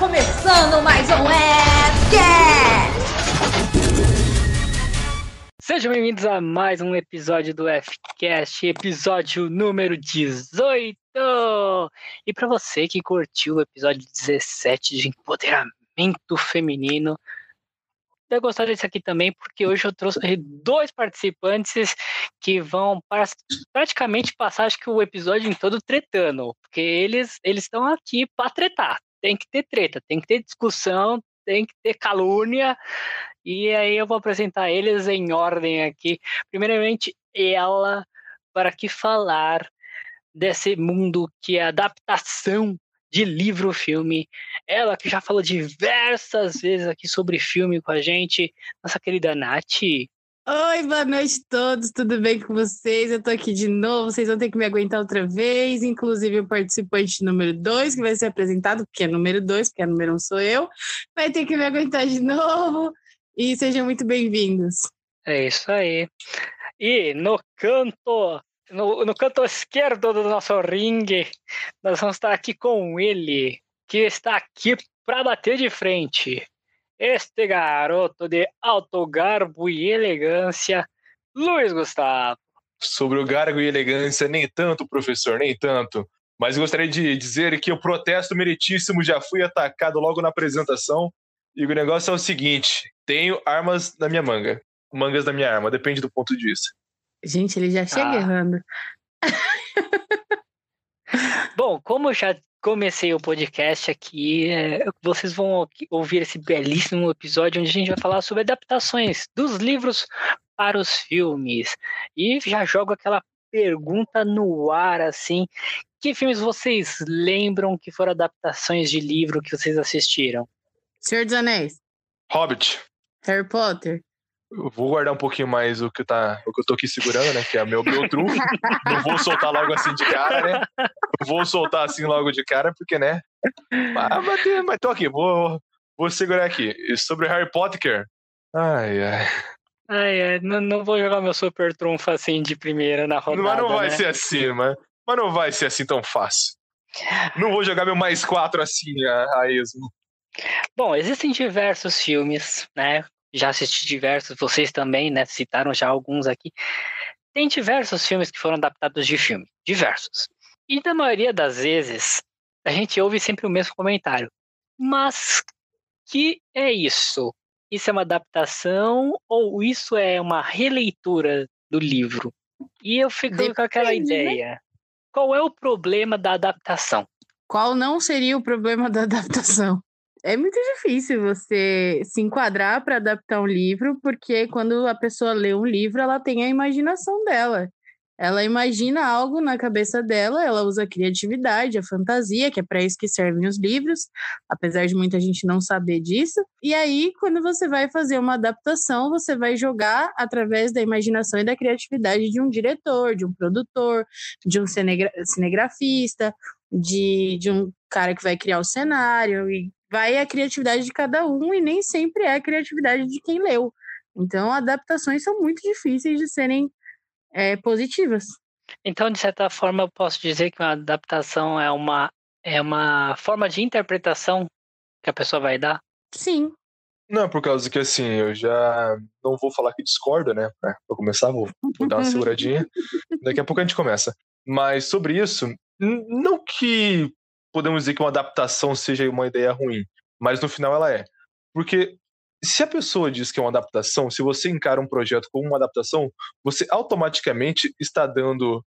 começando mais um Fcast! Sejam bem-vindos a mais um episódio do Fcast, episódio número 18. E para você que curtiu o episódio 17 de empoderamento feminino, vai gostar desse aqui também, porque hoje eu trouxe dois participantes que vão praticamente passar acho que o episódio em todo tretando, porque eles eles estão aqui para tretar. Tem que ter treta, tem que ter discussão, tem que ter calúnia. E aí eu vou apresentar eles em ordem aqui. Primeiramente, ela, para que falar desse mundo que é adaptação de livro-filme. Ela que já falou diversas vezes aqui sobre filme com a gente, nossa querida Nath. Oi, boa noite a todos, tudo bem com vocês? Eu tô aqui de novo, vocês vão ter que me aguentar outra vez, inclusive o participante número 2, que vai ser apresentado, porque é número 2, porque é número 1 um sou eu, vai ter que me aguentar de novo, e sejam muito bem-vindos. É isso aí. E no canto no, no canto esquerdo do nosso ringue, nós vamos estar aqui com ele, que está aqui para bater de frente. Este garoto de alto garbo e elegância, Luiz Gustavo. Sobre o garbo e elegância, nem tanto, professor, nem tanto. Mas gostaria de dizer que o protesto meritíssimo já fui atacado logo na apresentação. E o negócio é o seguinte: tenho armas na minha manga. Mangas da minha arma, depende do ponto de vista. Gente, ele já chega ah. errando. Bom, como eu já comecei o podcast aqui, é, vocês vão ouvir esse belíssimo episódio onde a gente vai falar sobre adaptações dos livros para os filmes. E já jogo aquela pergunta no ar, assim. Que filmes vocês lembram que foram adaptações de livro que vocês assistiram? Senhor dos Anéis. Hobbit. Harry Potter. Eu vou guardar um pouquinho mais o que, tá, o que eu tô aqui segurando, né? Que é meu, meu trunfo. Não vou soltar logo assim de cara, né? Não vou soltar assim logo de cara, porque, né? Mas, mas, mas tô aqui, vou, vou segurar aqui. E sobre Harry Potter. Ai, ai. Ai, ai não, não vou jogar meu super trunfo assim de primeira na rodada. Mas não vai né? ser assim, mas, mas não vai ser assim tão fácil. Não vou jogar meu mais quatro assim a, a esmo. Bom, existem diversos filmes, né? Já assisti diversos, vocês também, né, citaram já alguns aqui. Tem diversos filmes que foram adaptados de filme, diversos. E na maioria das vezes, a gente ouve sempre o mesmo comentário. Mas que é isso? Isso é uma adaptação ou isso é uma releitura do livro? E eu fico Depende, com aquela né? ideia. Qual é o problema da adaptação? Qual não seria o problema da adaptação? É muito difícil você se enquadrar para adaptar um livro, porque quando a pessoa lê um livro, ela tem a imaginação dela. Ela imagina algo na cabeça dela, ela usa a criatividade, a fantasia, que é para isso que servem os livros, apesar de muita gente não saber disso. E aí, quando você vai fazer uma adaptação, você vai jogar através da imaginação e da criatividade de um diretor, de um produtor, de um cinegrafista, de, de um cara que vai criar o cenário e vai a criatividade de cada um e nem sempre é a criatividade de quem leu. Então, adaptações são muito difíceis de serem é, positivas. Então, de certa forma, eu posso dizer que uma adaptação é uma, é uma forma de interpretação que a pessoa vai dar? Sim. Não, por causa que assim, eu já não vou falar que discordo, né? Pra começar, vou, vou dar uma seguradinha. Daqui a pouco a gente começa. Mas sobre isso, não que podemos dizer que uma adaptação seja uma ideia ruim, mas no final ela é. Porque se a pessoa diz que é uma adaptação, se você encara um projeto como uma adaptação, você automaticamente está dando,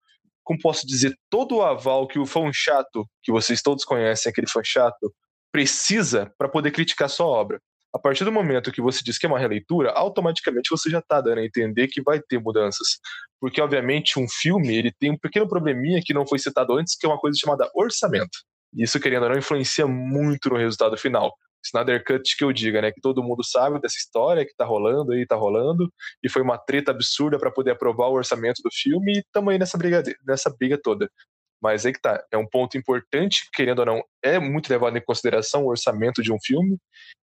como posso dizer, todo o aval que o fã chato, que vocês todos conhecem, aquele fã chato, precisa para poder criticar sua obra. A partir do momento que você diz que é uma releitura, automaticamente você já está dando a entender que vai ter mudanças. Porque, obviamente, um filme ele tem um pequeno probleminha que não foi citado antes, que é uma coisa chamada orçamento. Isso, querendo ou não, influencia muito no resultado final. Snyder Cut que eu diga, né? Que todo mundo sabe dessa história que tá rolando aí, tá rolando, e foi uma treta absurda para poder aprovar o orçamento do filme, e também nessa briga, nessa briga toda. Mas aí que tá, é um ponto importante, querendo ou não, é muito levado em consideração o orçamento de um filme,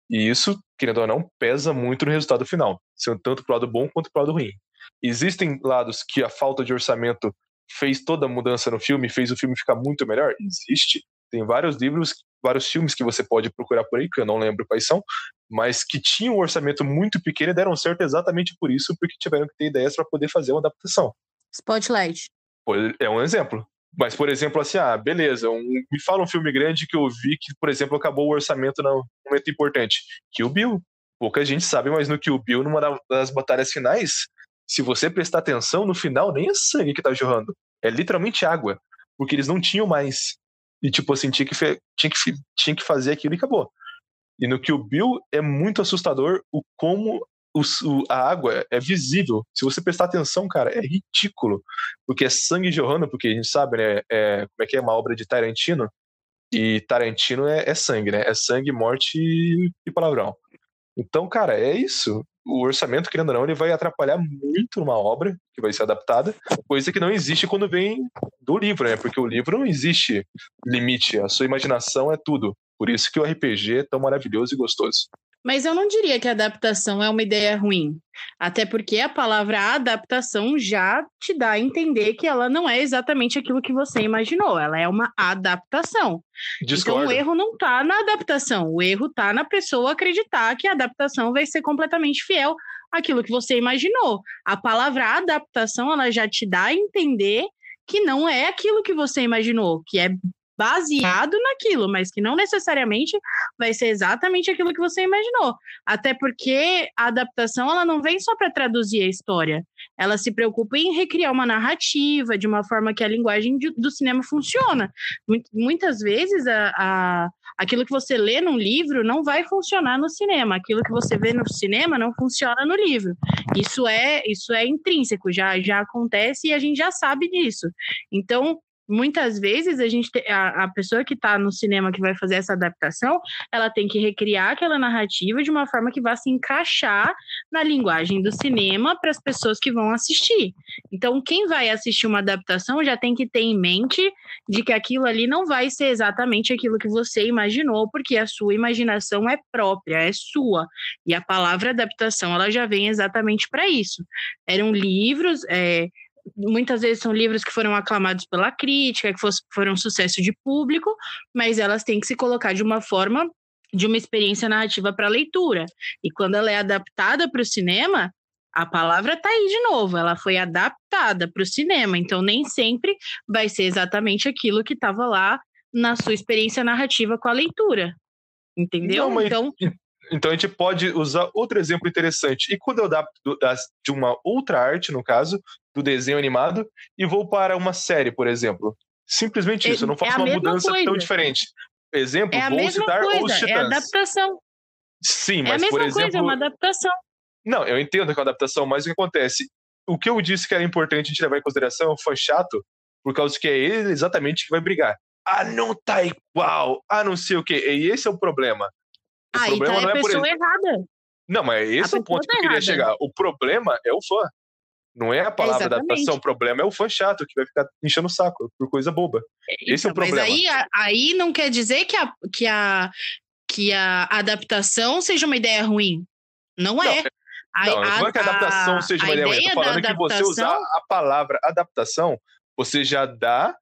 e isso, querendo ou não, pesa muito no resultado final, sendo tanto pro lado bom quanto pro lado ruim. Existem lados que a falta de orçamento fez toda a mudança no filme, fez o filme ficar muito melhor? Existe Tem vários livros, vários filmes que você pode procurar por aí, que eu não lembro quais são, mas que tinham um orçamento muito pequeno e deram certo exatamente por isso, porque tiveram que ter ideias para poder fazer uma adaptação. Spotlight. É um exemplo. Mas, por exemplo, assim, ah, beleza, um, me fala um filme grande que eu vi que, por exemplo, acabou o orçamento num momento importante. Kill Bill. Pouca gente sabe, mas no Kill Bill, numa das batalhas finais, se você prestar atenção, no final nem é sangue que tá jorrando. É literalmente água. Porque eles não tinham mais. E, tipo assim, tinha que, tinha que, tinha que fazer aquilo e acabou. E no Kill Bill é muito assustador o como o, o, a água é visível. Se você prestar atenção, cara, é ridículo. Porque é sangue jorrando, porque a gente sabe, né? É, como é que é uma obra de Tarantino? E Tarantino é, é sangue, né? É sangue, morte e, e palavrão. Então, cara, é isso. O orçamento, querendo ou não, ele vai atrapalhar muito numa obra que vai ser adaptada, coisa que não existe quando vem do livro, né? Porque o livro não existe limite, a sua imaginação é tudo. Por isso que o RPG é tão maravilhoso e gostoso. Mas eu não diria que a adaptação é uma ideia ruim. Até porque a palavra adaptação já te dá a entender que ela não é exatamente aquilo que você imaginou. Ela é uma adaptação. Discordo. Então o erro não está na adaptação. O erro está na pessoa acreditar que a adaptação vai ser completamente fiel àquilo que você imaginou. A palavra adaptação ela já te dá a entender que não é aquilo que você imaginou, que é baseado naquilo, mas que não necessariamente vai ser exatamente aquilo que você imaginou. Até porque a adaptação ela não vem só para traduzir a história, ela se preocupa em recriar uma narrativa de uma forma que a linguagem do cinema funciona. Muitas vezes a, a, aquilo que você lê num livro não vai funcionar no cinema, aquilo que você vê no cinema não funciona no livro. Isso é isso é intrínseco, já já acontece e a gente já sabe disso. Então muitas vezes a gente a, a pessoa que está no cinema que vai fazer essa adaptação, ela tem que recriar aquela narrativa de uma forma que vá se encaixar na linguagem do cinema para as pessoas que vão assistir. Então, quem vai assistir uma adaptação já tem que ter em mente de que aquilo ali não vai ser exatamente aquilo que você imaginou, porque a sua imaginação é própria, é sua. E a palavra adaptação, ela já vem exatamente para isso. Eram livros, é, muitas vezes são livros que foram aclamados pela crítica, que foram sucesso de público, mas elas têm que se colocar de uma forma de uma experiência narrativa para leitura. E quando ela é adaptada para o cinema, a palavra está aí de novo, ela foi adaptada para o cinema, então nem sempre vai ser exatamente aquilo que estava lá na sua experiência narrativa com a leitura. Entendeu? Não, então, então a gente pode usar outro exemplo interessante. E quando eu adapto de uma outra arte, no caso, do desenho animado, e vou para uma série, por exemplo. Simplesmente isso, eu não é faço é uma mudança coisa. tão diferente. Exemplo, é vou citar coisa, os Titãs. É adaptação. Sim, mas é a mesma por exemplo. Coisa, é uma adaptação. Não, eu entendo que é uma adaptação, mas o que acontece? O que eu disse que era importante a gente levar em consideração é o fã chato, por causa que é ele exatamente que vai brigar. Ah, não tá igual. Ah, não sei o quê. E esse é o problema. O ah, problema então é não é a pessoa por... errada. Não, mas esse a é o ponto tá que eu queria errada. chegar. O problema é o fã. Não é a palavra Exatamente. adaptação, o problema é o fã chato que vai ficar enchendo o saco por coisa boba. Esse é o Então, problema. Mas aí, aí não quer dizer que a, que, a, que a adaptação seja uma ideia ruim. Não é. A- Não, não é que a adaptação a- seja a uma ideia ruim. Eu tô falando da que você usar a palavra adaptação, você já dá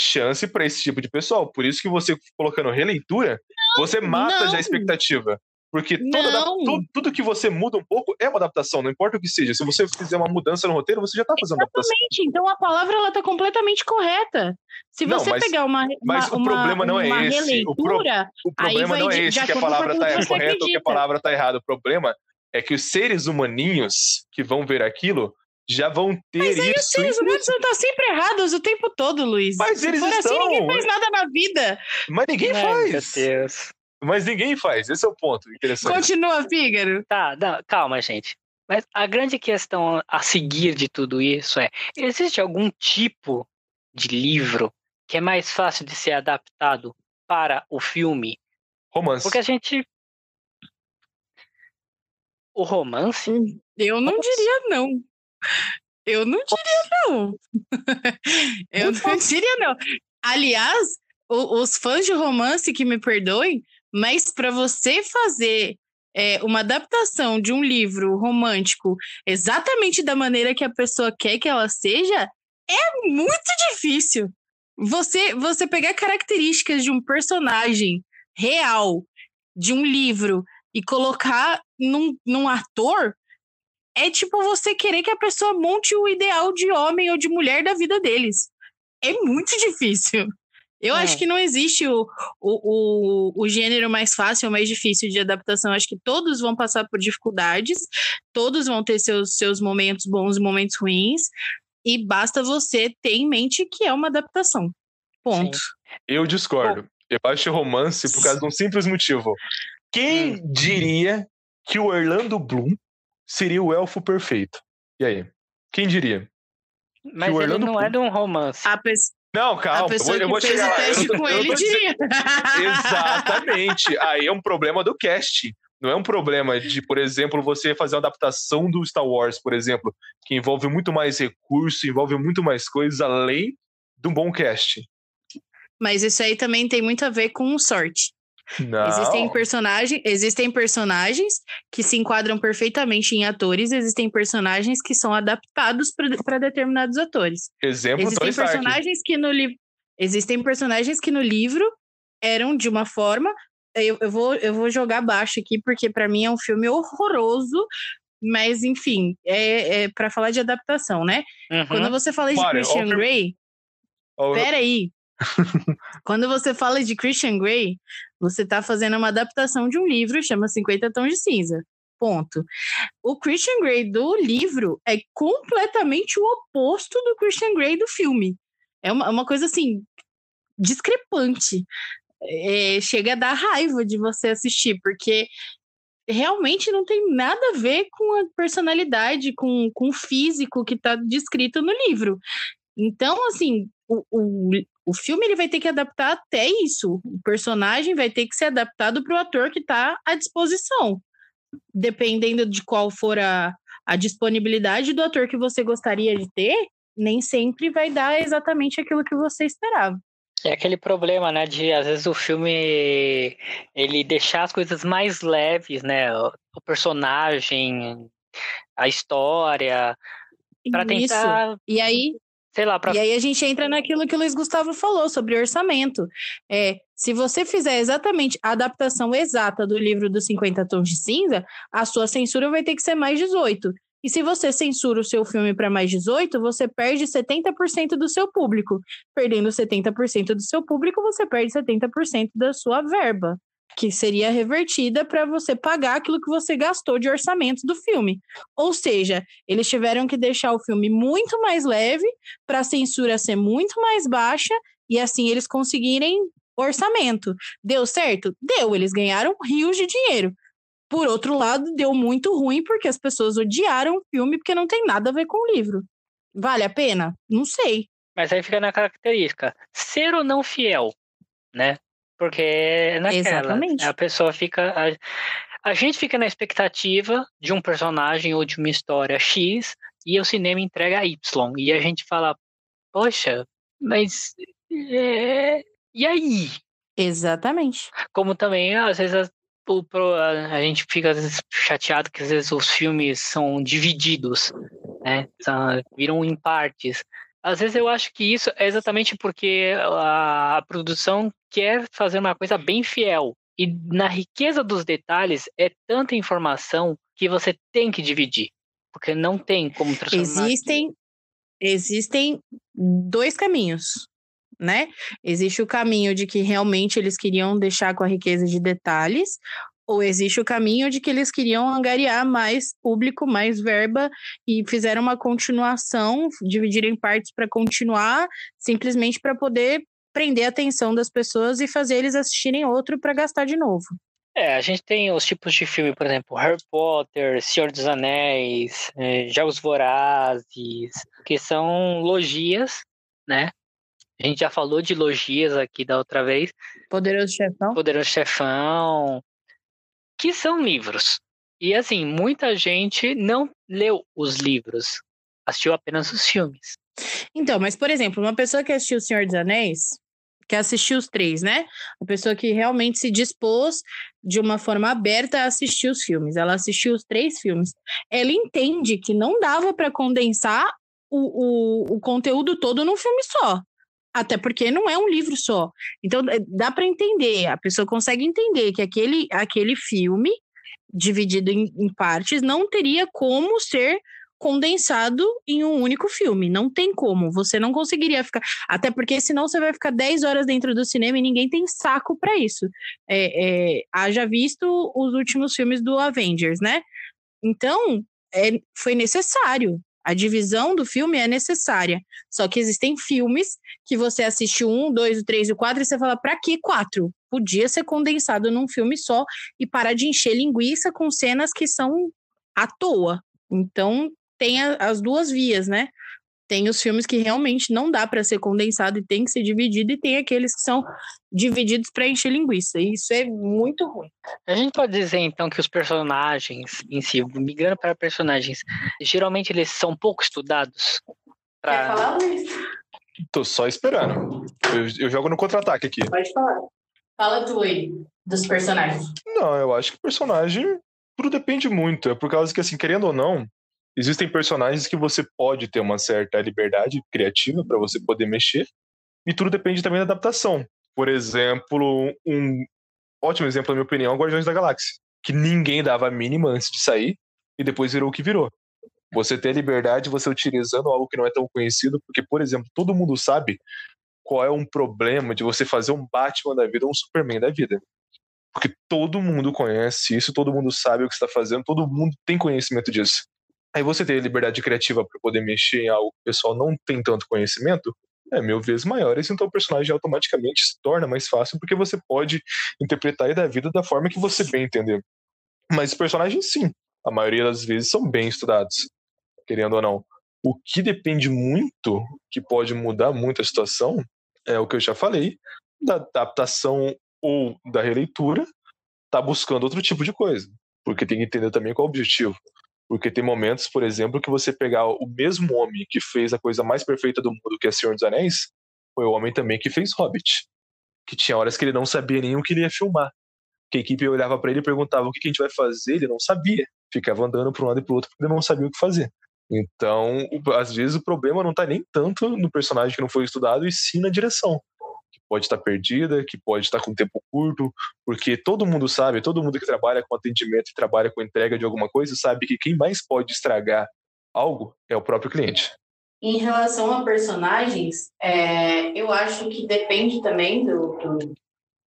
chance para esse tipo de pessoal. Por isso que você colocando releitura, você mata não. já a expectativa. Porque toda Não. tudo, tudo que você muda um pouco é uma adaptação, não importa o que seja. Se você fizer uma mudança no roteiro, você já tá fazendo adaptação. Exatamente. Então a palavra ela tá completamente correta. Se Não, você mas- pegar uma, mas uma, o problema não é uma esse. O pro- O problema não é esse, que a palavra tá que você correta ou que a acredita. palavra tá errada. O problema é que os seres humaninhos que vão ver aquilo já vão ter Mas aí os isso. seres humanos estão sempre errados o tempo todo, Luiz. Mas Se eles for assim, estão. ninguém faz nada na vida. Mas ninguém Ai, faz. Meu Deus. Mas ninguém faz. Esse é o ponto interessante. Continua, Fígaro. Tá, não, calma, gente. Mas a grande questão a seguir de tudo isso é: existe algum tipo de livro que é mais fácil de ser adaptado para o filme? Romance. Porque a gente. O romance? Eu não diria não. Eu não diria não. Eu não diria não. Aliás, o- os fãs de romance que me perdoem, mas para você fazer é, uma adaptação de um livro romântico exatamente da maneira que a pessoa quer que ela seja, é muito difícil. você, você pegar características de um personagem real, de um livro, e colocar num, num ator, é tipo você querer que a pessoa monte o ideal de homem ou de mulher da vida deles. É muito difícil. Eu é. acho que não existe o, o, o, o gênero mais fácil ou mais difícil de adaptação. Acho que todos vão passar por dificuldades, todos vão ter seus, seus momentos bons e momentos ruins, e basta você ter em mente que é uma adaptação. Ponto. Sim. Eu discordo. Eu acho romance por causa de um simples motivo. Quem hum. diria que o Orlando Bloom seria o elfo perfeito? E aí? Quem diria? Mas ele não é de um romance. Não, calma, a pessoa eu vou, eu vou chegar lá. Eu, com eu ele diria. Exatamente. Aí é um problema do cast. Não é um problema de, por exemplo, você fazer uma adaptação do Star Wars, por exemplo, que envolve muito mais recurso, envolve muito mais coisas além de um bom cast. Mas isso aí também tem muito a ver com sorte. Não. Existem, personagem, existem personagens que se enquadram perfeitamente em atores, existem personagens que são adaptados para determinados atores. Exemplo, existem personagens que no livro existem personagens que no livro eram de uma forma. Eu, eu, vou, eu vou jogar baixo aqui, porque para mim é um filme horroroso, mas enfim, é, é para falar de adaptação, né? Uhum. Quando você fala de Christian Grey. Peraí, quando você fala de Christian Grey, você está fazendo uma adaptação de um livro, chama 50 Tons de Cinza. Ponto. O Christian Grey do livro é completamente o oposto do Christian Grey do filme. É uma, uma coisa assim, discrepante. É, chega a dar raiva de você assistir, porque realmente não tem nada a ver com a personalidade, com, com o físico que está descrito no livro. Então, assim, o, o, o filme ele vai ter que adaptar até isso. O personagem vai ter que ser adaptado para o ator que está à disposição. Dependendo de qual for a, a disponibilidade do ator que você gostaria de ter, nem sempre vai dar exatamente aquilo que você esperava. É aquele problema, né, de às vezes o filme ele deixar as coisas mais leves, né, o personagem, a história, para tentar. E aí sei lá, pra... E aí a gente entra naquilo que o Luiz Gustavo falou sobre orçamento. É, se você fizer exatamente a adaptação exata do livro dos 50 Tons de Cinza, a sua censura vai ter que ser mais 18. E se você censura o seu filme para mais 18, você perde 70% do seu público. Perdendo 70% do seu público, você perde 70% da sua verba que seria revertida para você pagar aquilo que você gastou de orçamento do filme. Ou seja, eles tiveram que deixar o filme muito mais leve para a censura ser muito mais baixa e assim eles conseguirem orçamento. Deu certo? Deu, eles ganharam rios de dinheiro. Por outro lado, deu muito ruim porque as pessoas odiaram o filme porque não tem nada a ver com o livro. Vale a pena? Não sei. Mas aí fica na característica, ser ou não fiel, né? Porque é naquela, Exatamente. a pessoa fica. A, a gente fica na expectativa de um personagem ou de uma história X e o cinema entrega Y. E a gente fala, poxa, mas. É... E aí? Exatamente. Como também, às vezes, a, a gente fica vezes, chateado que às vezes os filmes são divididos, né? São, viram em partes. Às vezes eu acho que isso é exatamente porque a, produção quer fazer uma coisa bem fiel. E na riqueza dos detalhes é tanta informação que você tem que dividir. Porque não tem como transformar. Existem, existem dois caminhos, né? Existe o caminho de que realmente eles queriam deixar com a riqueza de detalhes, ou existe o caminho de que eles queriam angariar mais público, mais verba e fizeram uma continuação, dividiram em partes para continuar, simplesmente para poder prender a atenção das pessoas e fazer eles assistirem outro para gastar de novo. É, a gente tem os tipos de filme, por exemplo, Harry Potter, Senhor dos Anéis, é, Jogos Vorazes, que são logias, né? A gente já falou de logias aqui da outra vez. Poderoso Chefão. Poderoso Chefão que são livros. E assim, muita gente não leu os livros, assistiu apenas os filmes. Então, mas por exemplo, uma pessoa que assistiu O Senhor dos Anéis, que assistiu os três, né? Uma pessoa que realmente se dispôs de uma forma aberta a assistir os filmes. Ela assistiu os três filmes. Ela entende que não dava para condensar o, o, o conteúdo todo num filme só. Até porque não é um livro só. Então dá para entender, a pessoa consegue entender que aquele, aquele filme dividido em, em partes não teria como ser condensado em um único filme. Não tem como. Você não conseguiria ficar. Até porque senão você vai ficar 10 horas dentro do cinema e ninguém tem saco para isso. É, é, haja visto os últimos filmes do Avengers, né? Então, é, foi necessário. A divisão do filme é necessária. Só que existem filmes que você assiste um, dois, três e quatro e você fala, pra que quatro? Podia ser condensado num filme só e parar de encher linguiça com cenas que são à toa. Então, tem a, as duas vias, né? Tem os filmes que realmente não dá para ser condensado e tem que ser dividido, e tem aqueles que são divididos para encher linguiça. E isso é muito ruim. A gente pode dizer então que os personagens em si, migrando para personagens, geralmente eles são pouco estudados. Pra... Quer falar, Luiz? Tô só esperando. Eu, eu jogo no contra-ataque aqui. Pode falar. Fala tu aí, dos personagens. Não, eu acho que personagem tudo depende muito. É por causa que, assim, querendo ou não, existem personagens que você pode ter uma certa liberdade criativa para você poder mexer, e tudo depende também da adaptação. Por exemplo, um ótimo exemplo, na minha opinião, é Guardiões da Galáxia, que ninguém dava a mínima antes de sair e depois virou o que virou. Você ter liberdade, você utilizando algo que não é tão conhecido, porque, por exemplo, todo mundo sabe qual é um problema de você fazer um Batman da vida ou um Superman da vida. Porque todo mundo conhece isso, todo mundo sabe o que está fazendo, todo mundo tem conhecimento disso. Aí você ter liberdade criativa para poder mexer em algo que o pessoal não tem tanto conhecimento, é mil vezes maiores, então o personagem automaticamente se torna mais fácil porque você pode interpretar ele da vida da forma que você bem entender. Mas os personagens, sim, a maioria das vezes são bem estudados, querendo ou não. O que depende muito, que pode mudar muito a situação, é o que eu já falei, da adaptação ou da releitura, tá buscando outro tipo de coisa. Porque tem que entender também qual é o objetivo. Porque tem momentos, por exemplo, que você pegar o mesmo homem que fez a coisa mais perfeita do mundo, que é Senhor dos Anéis, foi o homem também que fez Hobbit. Que tinha horas que ele não sabia nem o que ele ia filmar. Que a equipe olhava para ele e perguntava o que a gente vai fazer, ele não sabia. Ficava andando para um lado e para outro porque ele não sabia o que fazer. Então, às vezes o problema não está nem tanto no personagem que não foi estudado, e sim na direção pode estar perdida, que pode estar com tempo curto, porque todo mundo sabe, todo mundo que trabalha com atendimento e trabalha com entrega de alguma coisa sabe que quem mais pode estragar algo é o próprio cliente. Em relação a personagens, é, eu acho que depende também do, do,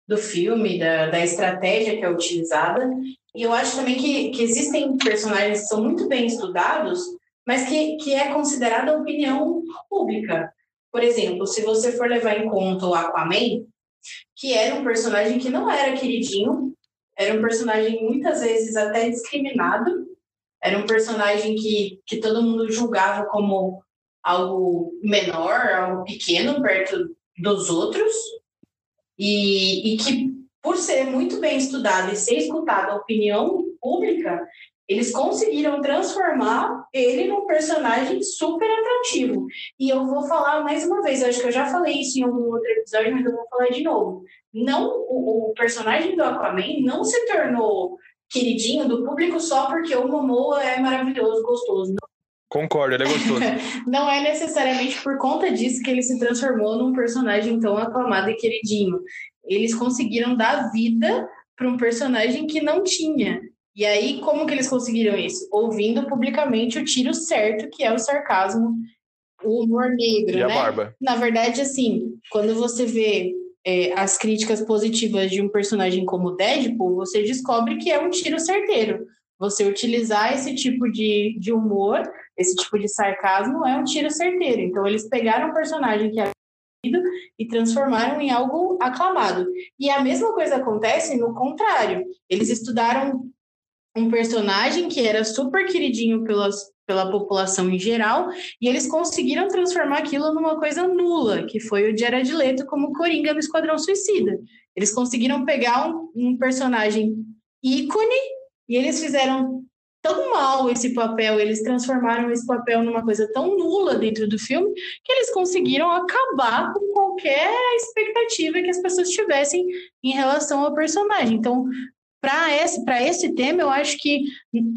do filme, da, da, estratégia que é utilizada. E eu acho também que, que existem personagens que são muito bem estudados, mas que, que é considerada opinião pública. Por exemplo, se você for levar em conta o Aquaman, que era um personagem que não era queridinho, era um personagem muitas vezes até discriminado, era um personagem que, que todo mundo julgava como algo menor, algo pequeno perto dos outros, e, e que, por ser muito bem estudado e ser escutado a opinião pública, eles conseguiram transformar ele num personagem super atrativo. E eu vou falar mais uma vez, acho que eu já falei isso em algum outro episódio, mas eu vou falar de novo. Não, o, o personagem do Aquaman não se tornou queridinho do público só porque o Momoa é maravilhoso, gostoso. Concordo, ele é gostoso. não é necessariamente por conta disso que ele se transformou num personagem tão aclamado e queridinho. Eles conseguiram dar vida para um personagem que não tinha. E aí, como que eles conseguiram isso? Ouvindo publicamente o tiro certo, que é o sarcasmo, o humor negro, e né? a barba. Na verdade, assim, quando você vê é, as críticas positivas de um personagem como Deadpool, você descobre que é um tiro certeiro. Você utilizar esse tipo de, de humor, esse tipo de sarcasmo, é um tiro certeiro. Então, eles pegaram um personagem que era e transformaram em algo aclamado. E a mesma coisa acontece no contrário. Eles estudaram um personagem que era super queridinho pelas, pela população em geral, e eles conseguiram transformar aquilo numa coisa nula, que foi o Jared Leto como Coringa no Esquadrão Suicida. Eles conseguiram pegar um, um personagem ícone e eles fizeram tão mal esse papel, eles transformaram esse papel numa coisa tão nula dentro do filme, que eles conseguiram acabar com qualquer expectativa que as pessoas tivessem em relação ao personagem. Então, para esse, esse tema, eu acho que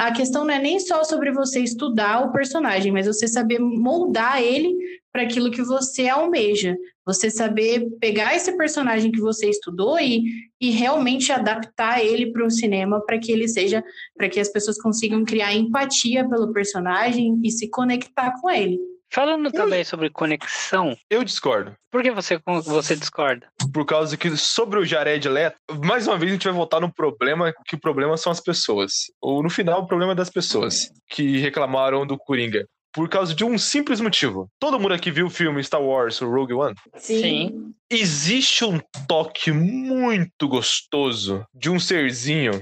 a questão não é nem só sobre você estudar o personagem, mas você saber moldar ele para aquilo que você almeja. Você saber pegar esse personagem que você estudou e, e realmente adaptar ele para o cinema para que ele seja, para que as pessoas consigam criar empatia pelo personagem e se conectar com ele. Falando também sobre conexão, Eu discordo. por que você, você discorda? Por causa que sobre o Jared Leto, mais uma vez a gente vai voltar no problema, que o problema são as pessoas. Ou no final, o problema é das pessoas que reclamaram do Coringa. Por causa de um simples motivo. Todo mundo aqui viu o filme Star Wars, o Rogue One? Sim. Existe um toque muito gostoso de um serzinho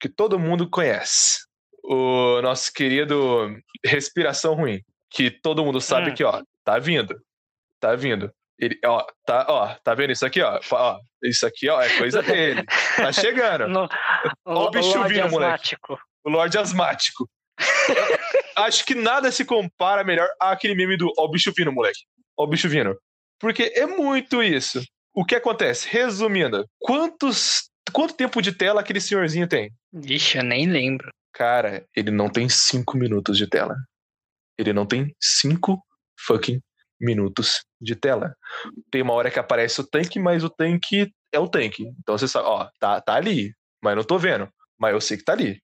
que todo mundo conhece. O nosso querido Respiração Ruim. Que todo mundo sabe Hum. que, ó, tá vindo. Tá vindo. Ele, ó, tá, ó, tá vendo isso aqui, ó? ó isso aqui, ó, é coisa dele. Tá chegando. No, Ó o bicho Lorde vindo, moleque. asmático. O Lorde Asmático. Acho que nada se compara melhor àquele meme do Ó o bicho vindo, moleque. Ó o bicho vindo. Porque é muito isso. O que acontece? Resumindo, quantos, quanto tempo de tela aquele senhorzinho tem? Vixe, eu nem lembro. Cara, ele não tem cinco minutos de tela. Ele não tem cinco fucking minutos de tela. Tem uma hora que aparece o tanque, mas o tanque é o tanque. Então você sabe, ó, tá, tá ali, mas não tô vendo. Mas eu sei que tá ali.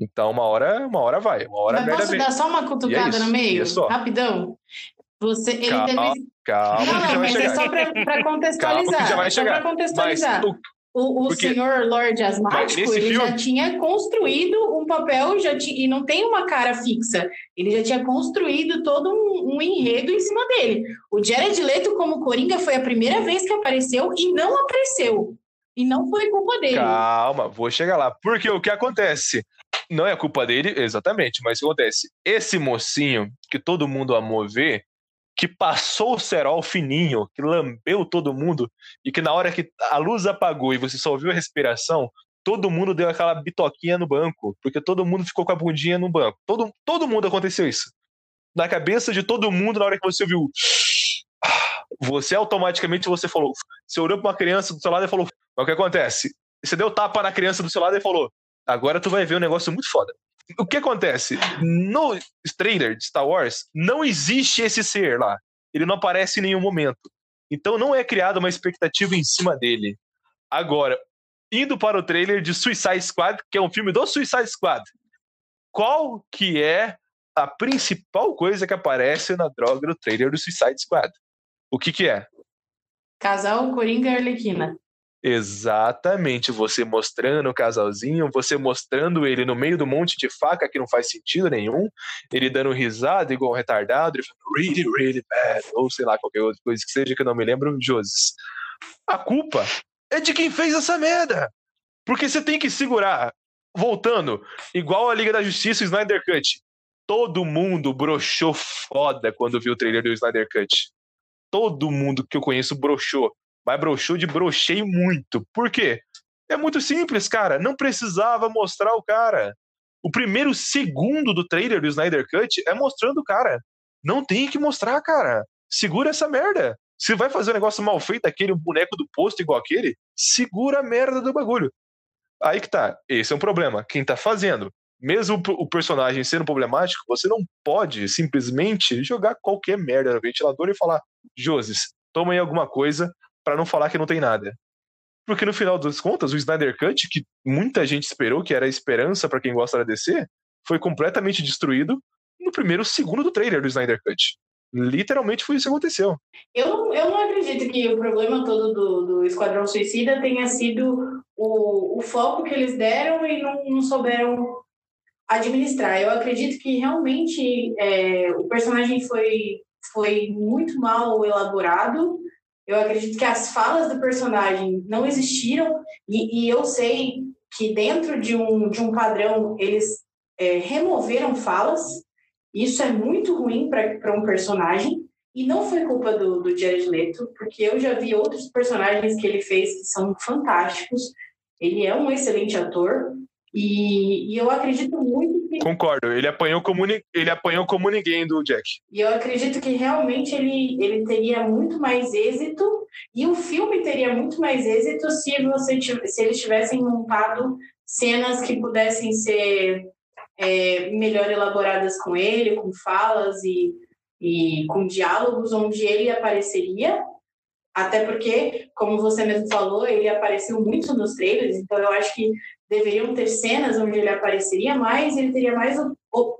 Então uma hora, uma hora vai, uma hora Mas merda posso vem. dar só uma cutucada isso, no e meio? é. Rapidão. Você, ele Calma, teve. Calma, não, não, mas é só para Calma contextualizar. que já vai só chegar. Mas o, O, o Porque- senhor Lorde Asmático, ele filme- já tinha construído um papel já e não tem uma cara fixa. Ele já tinha construído todo um, um enredo em cima dele. O Jared Leto como Coringa foi a primeira vez que apareceu e não apareceu. E não foi culpa dele. Calma, vou chegar lá. Porque o que acontece? Não é culpa dele, exatamente, mas o que acontece? Esse mocinho que todo mundo amou ver, que passou o cerol fininho, que lambeu todo mundo, e que na hora que a luz apagou e você só ouviu a respiração, todo mundo deu aquela bitoquinha no banco, porque todo mundo ficou com a bundinha no banco. Todo, todo mundo aconteceu isso. Na cabeça de todo mundo, na hora que você ouviu. Você automaticamente você falou. Você olhou pra uma criança do seu lado e falou. Mas o que acontece? Você deu tapa na criança do seu lado e falou: Agora tu vai ver um negócio muito foda. O que acontece? No trailer de Star Wars, não existe esse ser lá. Ele não aparece em nenhum momento. Então não é criada uma expectativa em cima dele. Agora, indo para o trailer de Suicide Squad, que é um filme do Suicide Squad, qual que é a principal coisa que aparece na droga do trailer do Suicide Squad? O que que é? Casal Coringa e Arlequina. Exatamente, você mostrando o casalzinho, você mostrando ele no meio do monte de faca que não faz sentido nenhum, ele dando risada igual um retardado, ele falando really, really bad, ou sei lá, qualquer outra coisa que seja que eu não me lembro, Joses. A culpa é de quem fez essa merda. Porque você tem que segurar. Voltando, igual a Liga da Justiça e o Snyder Cut. Todo mundo broxou foda quando viu o trailer do Snyder Cut. Todo mundo que eu conheço broxou. Mas broxou de brochei muito. Por quê? É muito simples, cara. Não precisava mostrar o cara. O primeiro segundo do trailer do Snyder Cut é mostrando o cara. Não tem que mostrar, cara. Segura essa merda. Se vai fazer um negócio mal feito, aquele boneco do posto igual aquele, segura a merda do bagulho. Aí que tá. Esse é um problema. Quem tá fazendo. Mesmo o personagem sendo problemático, você não pode simplesmente jogar qualquer merda no ventilador e falar: Joses, toma aí alguma coisa para não falar que não tem nada. Porque no final das contas, o Snyder Cut, que muita gente esperou que era a esperança para quem gosta da DC, foi completamente destruído no primeiro segundo do trailer do Snyder Cut. Literalmente foi isso que aconteceu. Eu, não- eu não acredito que o problema todo do, do Esquadrão Suicida tenha sido o, o foco que eles deram e não, não souberam administrar. Eu acredito que realmente é, o personagem foi, foi muito mal elaborado. Eu acredito que as falas do personagem não existiram e, e eu sei que dentro de um, de um padrão eles é, removeram falas. Isso é muito ruim para um personagem. E não foi culpa do, do Jared Leto, porque eu já vi outros personagens que ele fez que são fantásticos. Ele é um excelente ator. E, e eu acredito muito. Concordo, ele apanhou como, ele apanhou como ninguém do Jack. E eu acredito que realmente ele, ele teria muito mais êxito. E o filme teria muito mais êxito se, você, se eles tivessem montado cenas que pudessem ser é, melhor elaboradas com ele, com falas e e com diálogos onde ele apareceria, até porque, como você mesmo falou, ele apareceu muito nos trailers, então eu acho que deveriam ter cenas onde ele apareceria mais, ele teria mais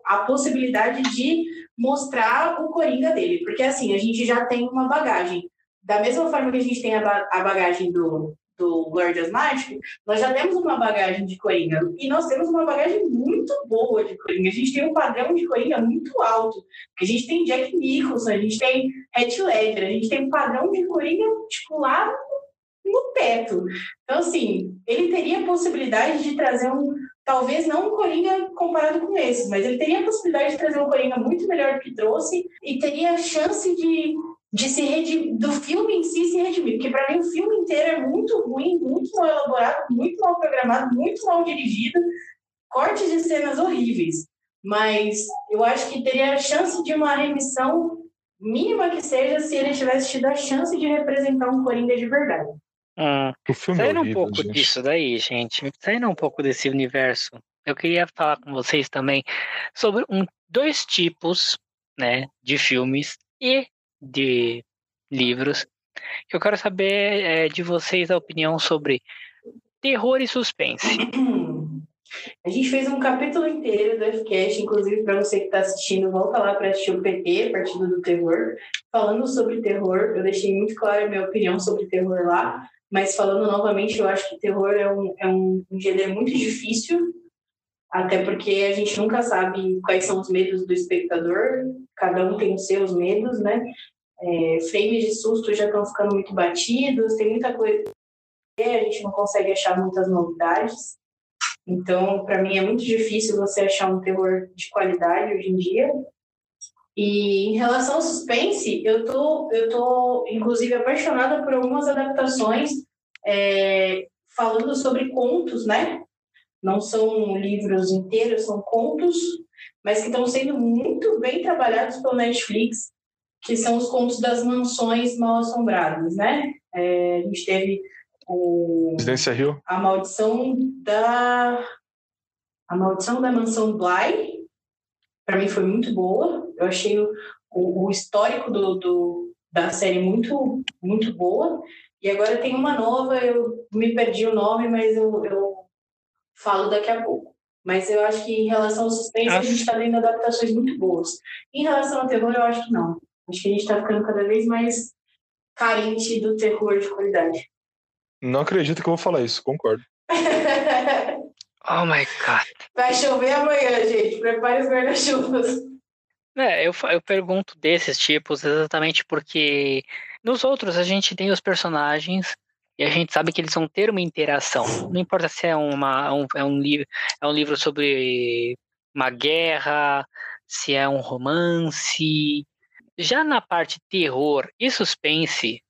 a possibilidade de mostrar o coringa dele, porque assim, a gente já tem uma bagagem. Da mesma forma que a gente tem a, bagagem do, do Guardias Mágico, nós já temos uma bagagem de Coringa. E nós temos uma bagagem muito boa de Coringa. A gente tem um padrão de Coringa muito alto. A gente tem Jack Nicholson, a gente tem Heath Ledger, a gente tem um padrão de Coringa tipo, lá no teto. Então, assim, ele teria a possibilidade de trazer um. Talvez não um Coringa comparado com esses, mas ele teria a possibilidade de trazer um Coringa muito melhor do que trouxe e teria a chance de de se redimir, do filme em si se redimir, porque para mim o filme inteiro é muito ruim, muito mal elaborado, muito mal programado, muito mal dirigido, cortes de cenas horríveis. Mas eu acho que teria a chance de uma remissão mínima que seja se ele tivesse tido a chance de representar um Coringa de verdade. Hum, saindo é horrível, um pouco gente. disso daí, gente, saindo um pouco desse universo, eu queria falar com vocês também sobre um, dois tipos né, de filmes e de livros. Eu quero saber é, de vocês a opinião sobre terror e suspense. A gente fez um capítulo inteiro do FCast, inclusive para você que está assistindo, volta lá para assistir o PT, Partido do Terror, falando sobre terror. Eu deixei muito clara a minha opinião sobre terror lá, mas falando novamente, eu acho que terror é um, é um, um gênero muito difícil, até porque a gente nunca sabe quais são os medos do espectador, cada um tem os seus medos, né? É, frames de susto já estão ficando muito batidos, tem muita coisa a gente não consegue achar muitas novidades. Então, para mim é muito difícil você achar um terror de qualidade hoje em dia. E em relação ao suspense, eu tô, eu tô inclusive apaixonada por algumas adaptações é, falando sobre contos, né? Não são livros inteiros, são contos, mas que estão sendo muito bem trabalhados pelo Netflix que são os contos das mansões mal assombradas, né? É, a gente teve o, Residência Rio. a maldição da a maldição da mansão Bly, para mim foi muito boa. Eu achei o, o, o histórico do, do, da série muito muito boa. E agora tem uma nova, eu me perdi o nome, mas eu, eu falo daqui a pouco. Mas eu acho que em relação ao suspense, acho... a gente está vendo adaptações muito boas. Em relação ao terror, eu acho que não. Acho que a gente está ficando cada vez mais carente do terror de qualidade. Não acredito que eu vou falar isso, concordo. oh my god. Vai chover amanhã, gente. Prepare os guarda-chuvas. É, eu, eu pergunto desses tipos exatamente porque nos outros a gente tem os personagens e a gente sabe que eles vão ter uma interação. Não importa se é, uma, um, é, um, livro, é um livro sobre uma guerra, se é um romance, já na parte terror e suspense,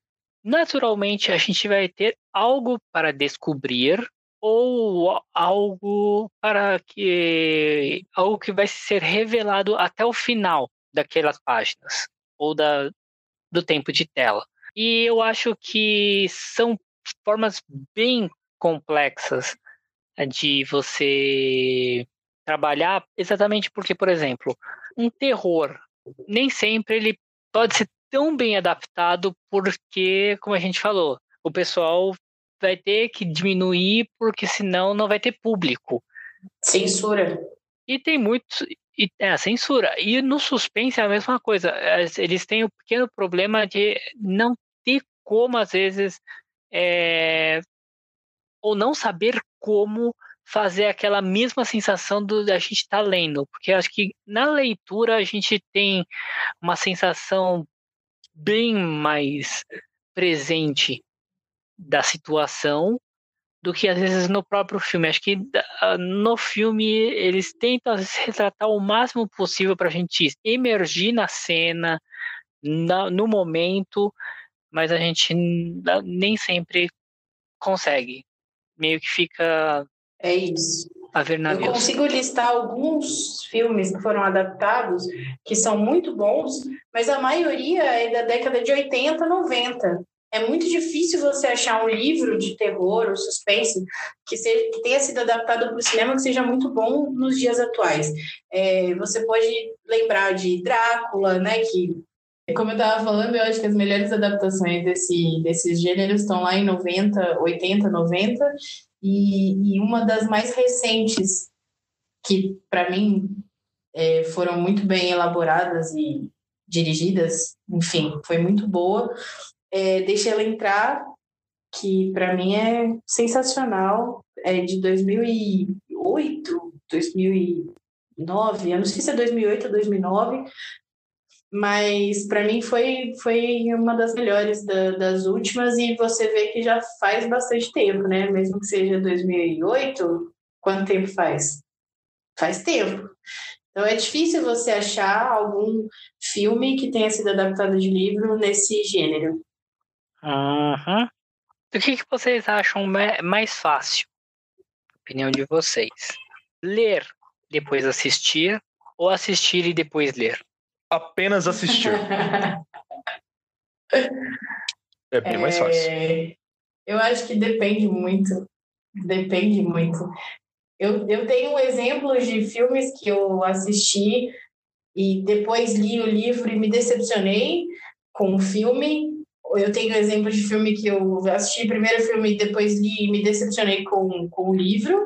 naturalmente a gente vai ter algo para descobrir ou algo para que algo que vai ser revelado até o final daquelas páginas ou da, do tempo de tela. E eu acho que são formas bem complexas de você trabalhar, exatamente porque, por exemplo, um terror nem sempre ele pode ser tão bem adaptado, porque, como a gente falou, o pessoal vai ter que diminuir, porque senão não vai ter público. Censura. E tem muitos. E, é, censura. E no suspense é a mesma coisa. Eles têm o um pequeno problema de não ter como, às vezes, é, ou não saber como fazer aquela mesma sensação do a gente estar tá lendo, porque acho que na leitura a gente tem uma sensação bem mais presente da situação do que às vezes no próprio filme. Acho que no filme eles tentam retratar o máximo possível para a gente emergir na cena, na, no momento, mas a gente nem sempre consegue. Meio que fica é isso. A ver Eu consigo listar alguns filmes que foram adaptados que são muito bons, mas a maioria é da década de 80, 90. é muito difícil você achar um livro de terror ou suspense que, seja, que tenha sido adaptado para o cinema que seja muito bom nos dias atuais. É, você pode lembrar de Drácula, né? Que, como eu estava falando, eu acho que as melhores adaptações desse, desses gêneros estão lá em 90, 80, 90. E, e uma das mais recentes, que para mim é, foram muito bem elaboradas e dirigidas, enfim, foi muito boa. É, Deixa ela entrar, que para mim é sensacional, é de 2008, 2009, eu não sei se é 2008 ou 2009, mas para mim foi, foi uma das melhores da, das últimas e você vê que já faz bastante tempo, né? Mesmo que seja 2008, quanto tempo faz? Faz tempo. Então é difícil você achar algum filme que tenha sido adaptado de livro nesse gênero. Uhum. O que, que vocês acham mais fácil? Opinião de vocês. Ler, depois assistir, ou assistir e depois ler? Apenas assistir. é bem mais fácil. É... Eu acho que depende muito. Depende muito. Eu, eu tenho exemplos de filmes que eu assisti e depois li o livro e me decepcionei com o filme. Eu tenho exemplos de filme que eu assisti primeiro filme e depois li e me decepcionei com, com o livro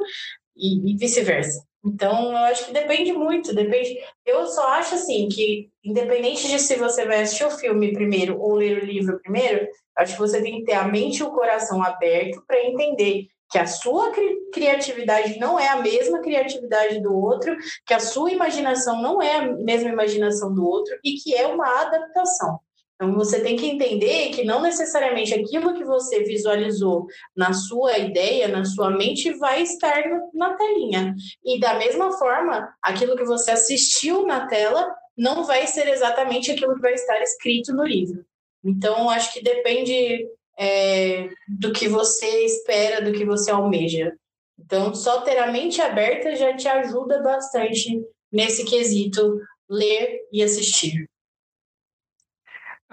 e, e vice-versa. Então, eu acho que depende muito, depende. Eu só acho assim que, independente de se você vai assistir o filme primeiro ou ler o livro primeiro, acho que você tem que ter a mente e o coração aberto para entender que a sua cri criatividade não é a mesma criatividade do outro, que a sua imaginação não é a mesma imaginação do outro e que é uma adaptação. Então você tem que entender que não necessariamente aquilo que você visualizou na sua ideia, na sua mente, vai estar na telinha. E da mesma forma, aquilo que você assistiu na tela não vai ser exatamente aquilo que vai estar escrito no livro. Então, acho que depende é, do que você espera, do que você almeja. Então, só ter a mente aberta já te ajuda bastante nesse quesito ler e assistir.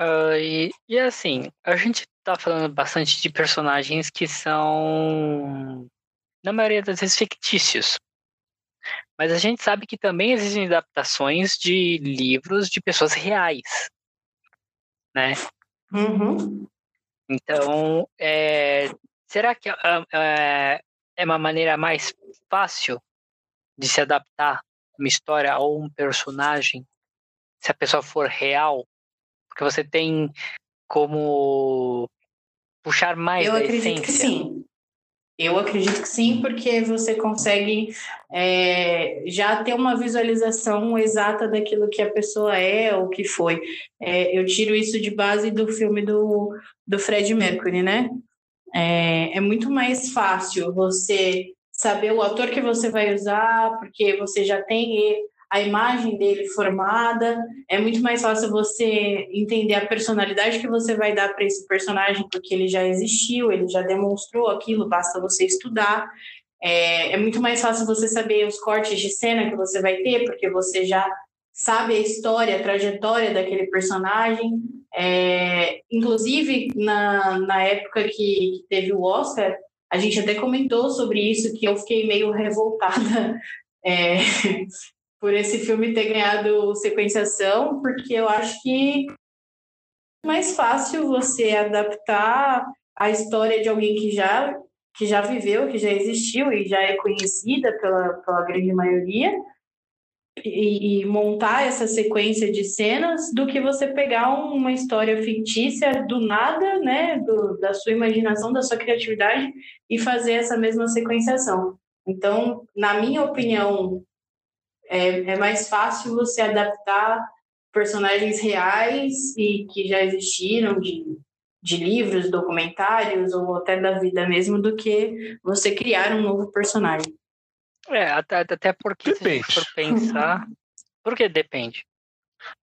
Uh, e, e assim, a gente tá falando bastante de personagens que são, na maioria das vezes, fictícios. Mas a gente sabe que também existem adaptações de livros de pessoas reais, né? Uhum. Então, é, será que é, é uma maneira mais fácil de se adaptar uma história ou um personagem se a pessoa for real? Porque você tem como puxar mais Eu acredito que sim. Eu acredito que sim, porque você consegue é, já ter uma visualização exata daquilo que a pessoa é ou que foi. É, eu tiro isso de base do filme do, do Fred Mercury, né? É, é muito mais fácil você saber o ator que você vai usar, porque você já tem a imagem dele formada. É muito mais fácil você entender a personalidade que você vai dar para esse personagem, porque ele já existiu, ele já demonstrou aquilo, basta você estudar. É, é muito mais fácil você saber os cortes de cena que você vai ter, porque você já sabe a história, a trajetória daquele personagem. É, inclusive, na, na época que teve o Oscar, a gente até comentou sobre isso, que eu fiquei meio revoltada é, por esse filme ter ganhado sequenciação, porque eu acho que é mais fácil você adaptar a história de alguém que já, que já viveu, que já existiu e já é conhecida pela, pela grande maioria, e, e, montar essa sequência de cenas do que você pegar uma história fictícia do nada, né, do, da sua imaginação, da sua criatividade e fazer essa mesma sequenciação. Então, na minha opinião, é, é mais fácil você adaptar personagens reais e que já existiram de, de livros, documentários ou até da vida mesmo do que você criar um novo personagem. É, até, até porque depende. se for pensar. Por que depende?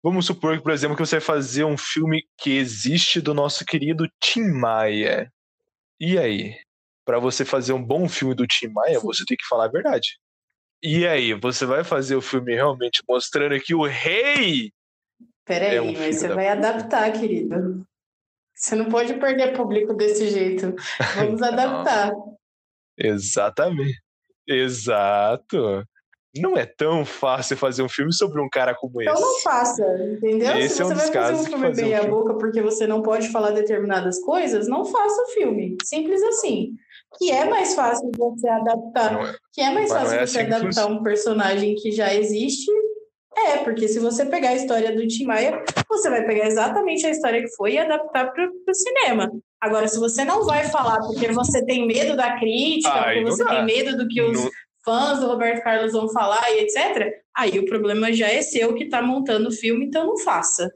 Vamos supor, por exemplo, que você vai fazer um filme que existe do nosso querido Tim Maia. E aí? Para você fazer um bom filme do Tim Maia, você tem que falar a verdade. E aí, você vai fazer o filme realmente mostrando que o rei. Peraí, é um mas você vai puta? adaptar, querido. Você não pode perder público desse jeito. Vamos adaptar. Exatamente. Exato. Não é tão fácil fazer um filme sobre um cara como esse. Então não faça, entendeu? Esse Se é um você vai fazer um filme fazer bem um a filme- boca porque você não pode falar determinadas coisas, não faça o filme. Simples assim. Que é mais fácil você adaptar. É- Que é mais fácil é você assim adaptar um personagem que já existe. É, porque se você pegar a história do Tim Maia, você vai pegar exatamente a história que foi e adaptar para o cinema. Agora, se você não vai falar porque você tem medo da crítica, Aí porque você dá. tem medo do que os Não- fãs do Roberto Carlos vão falar e etc., aí o problema já é seu que está montando o filme, então não faça.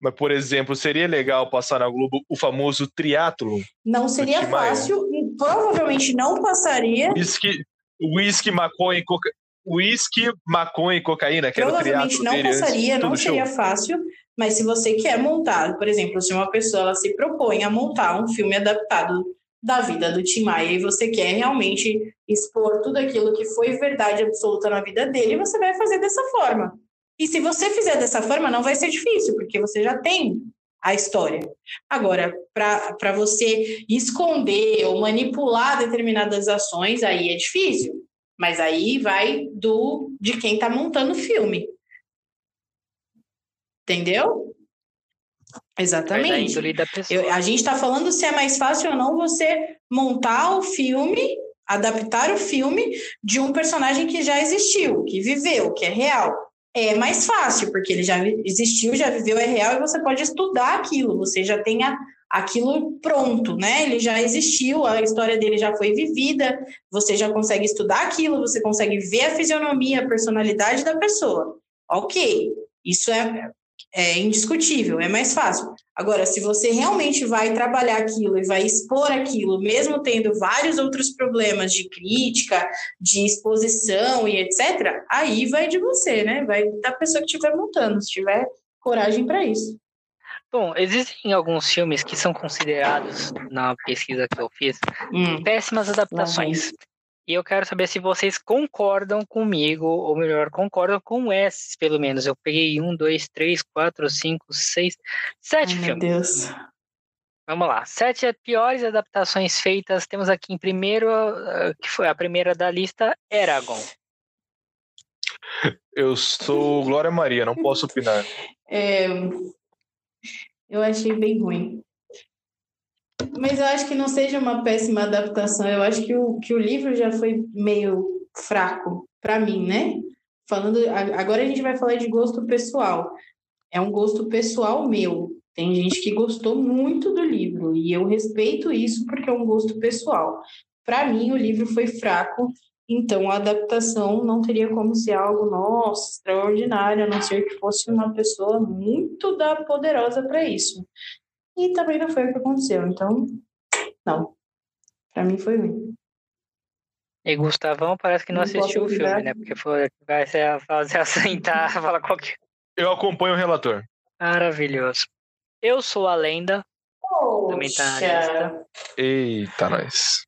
Mas, por exemplo, seria legal passar na Globo o famoso triatlo? Não seria fácil e provavelmente não passaria. Whisky, whisky, maconha e coca... Whisky, maconha e cocaína, que Provavelmente não passaria, não todo show. seria fácil, mas se você quer montar, por exemplo, se uma pessoa ela se propõe a montar um filme adaptado da vida do Tim Maia e você quer realmente expor tudo aquilo que foi verdade absoluta na vida dele, você vai fazer dessa forma. E se você fizer dessa forma, não vai ser difícil, porque você já tem a história. Agora, para você esconder ou manipular determinadas ações, aí é difícil. Mas aí vai do de quem está montando o filme. Entendeu? Exatamente. Eu- a gente está falando se é mais fácil ou não você montar o filme, adaptar o filme de um personagem que já existiu, que viveu, que é real. É mais fácil, porque ele já existiu, já viveu, é real, e você pode estudar aquilo, você já tem a- aquilo pronto, né? Ele já existiu, a história dele já foi vivida, você já consegue estudar aquilo, você consegue ver a fisionomia, a personalidade da pessoa. Ok, isso é, é indiscutível, é mais fácil. Agora, se você realmente vai trabalhar aquilo e vai expor aquilo, mesmo tendo vários outros problemas de crítica, de exposição e etc., aí vai de você, né? Vai da pessoa que estiver montando, se tiver coragem para isso. Bom, existem alguns filmes que são considerados, na pesquisa que eu fiz, Hum. péssimas adaptações. E eu quero saber se vocês concordam comigo, ou melhor, concordam com esses, pelo menos. Eu peguei um, dois, três, quatro, cinco, seis, sete Ai, meu filmes. Deus. Vamos lá. Sete piores adaptações feitas. Temos aqui em primeiro, eh, que foi a primeira da lista, Eragon. Eu sou Glória Maria, não posso opinar. É, eu achei bem ruim. Mas eu acho que não seja uma péssima adaptação. Eu acho que o, que o livro já foi meio fraco para mim, né? Falando, agora a gente vai falar de gosto pessoal. É um gosto pessoal meu. Tem gente que gostou muito do livro e eu respeito isso porque é um gosto pessoal. Para mim, o livro foi fraco, então a adaptação não teria como ser algo, nossa, extraordinário, a não ser que fosse uma pessoa muito da poderosa para isso. E também não foi o que aconteceu, então, não. Para mim foi ruim. E Gustavão parece que não, Não assistiu o filme, né? Porque foi, vai ser fazer assentar, falar qualquer. Eu acompanho o relator. Maravilhoso. Eu sou a lenda. Também tá na lista. Eita, nós.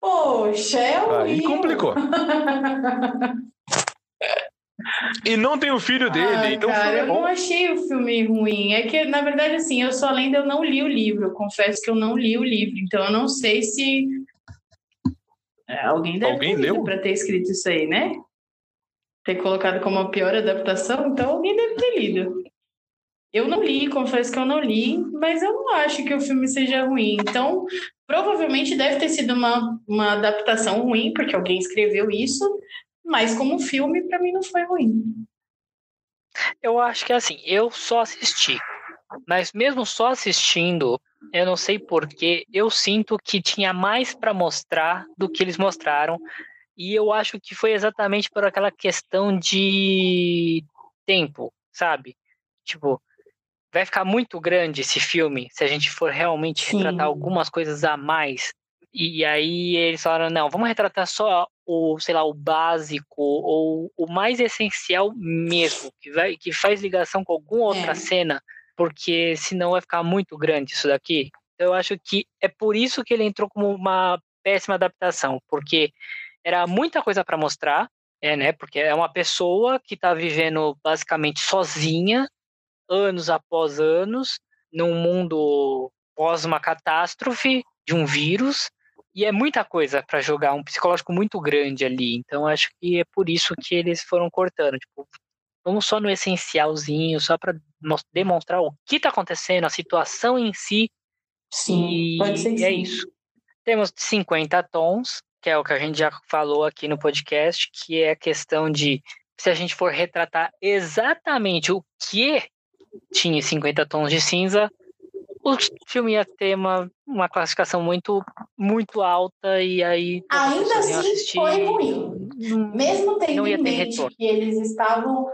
Poxa, é Aí horrível. complicou. E não tem o filho dele, Ah, então cara, eu não achei o filme ruim. É que, na verdade, assim, eu sou além de eu não li o livro. Eu confesso que eu não li o livro. Então, eu não sei se. É, alguém deve Alguém ter para ter escrito isso aí, né? Ter colocado como a pior adaptação. Então, alguém deve ter lido. Eu não li, confesso que eu não li, mas eu não acho que o filme seja ruim. Então, provavelmente deve ter sido uma, uma adaptação ruim, porque alguém escreveu isso. Mas, como filme, para mim não foi ruim. Eu acho que assim, eu só assisti. Mas mesmo só assistindo, eu não sei porquê, eu sinto que tinha mais para mostrar do que eles mostraram. E eu acho que foi exatamente por aquela questão de tempo, sabe? Tipo, vai ficar muito grande esse filme se a gente for realmente Sim. retratar algumas coisas a mais. E aí eles falaram, não, vamos retratar só o, sei lá, o básico ou o mais essencial mesmo, que vai que faz ligação com alguma outra É. cena, porque senão vai ficar muito grande isso daqui. Eu acho que é por isso que ele entrou como uma péssima adaptação, porque era muita coisa para mostrar, é, né? Porque é uma pessoa que está vivendo basicamente sozinha anos após anos, num mundo pós uma catástrofe de um vírus, e é muita coisa para jogar, um psicológico muito grande ali. Então acho que é por isso que eles foram cortando. Tipo, vamos só no essencialzinho, só para demonstrar o que está acontecendo, a situação em si. Sim, e pode ser que é sim. isso. Temos 50 tons, que é o que a gente já falou aqui no podcast, que é a questão de se a gente for retratar exatamente o que tinha em 50 tons de cinza, o filme ia ter uma, uma classificação muito, muito alta e aí. Ainda assim, assistir. foi ruim. Não- Mesmo tendo Não ia em ter mente retorno. que eles estavam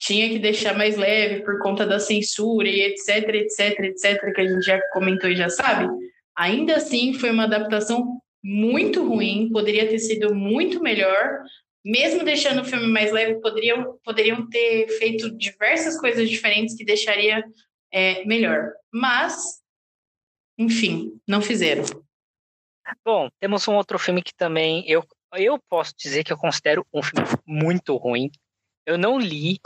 Tinha que deixar mais leve por conta da censura e etc, etc, etc, que a gente já comentou e já sabe. Ainda assim, foi uma adaptação muito ruim, poderia ter sido muito melhor. Mesmo deixando o filme mais leve, poderiam, poderiam ter feito diversas coisas diferentes que deixaria é, melhor. Mas, enfim, não fizeram. Bom, temos um outro filme que também eu, eu posso dizer que eu considero um filme muito ruim. Eu não li,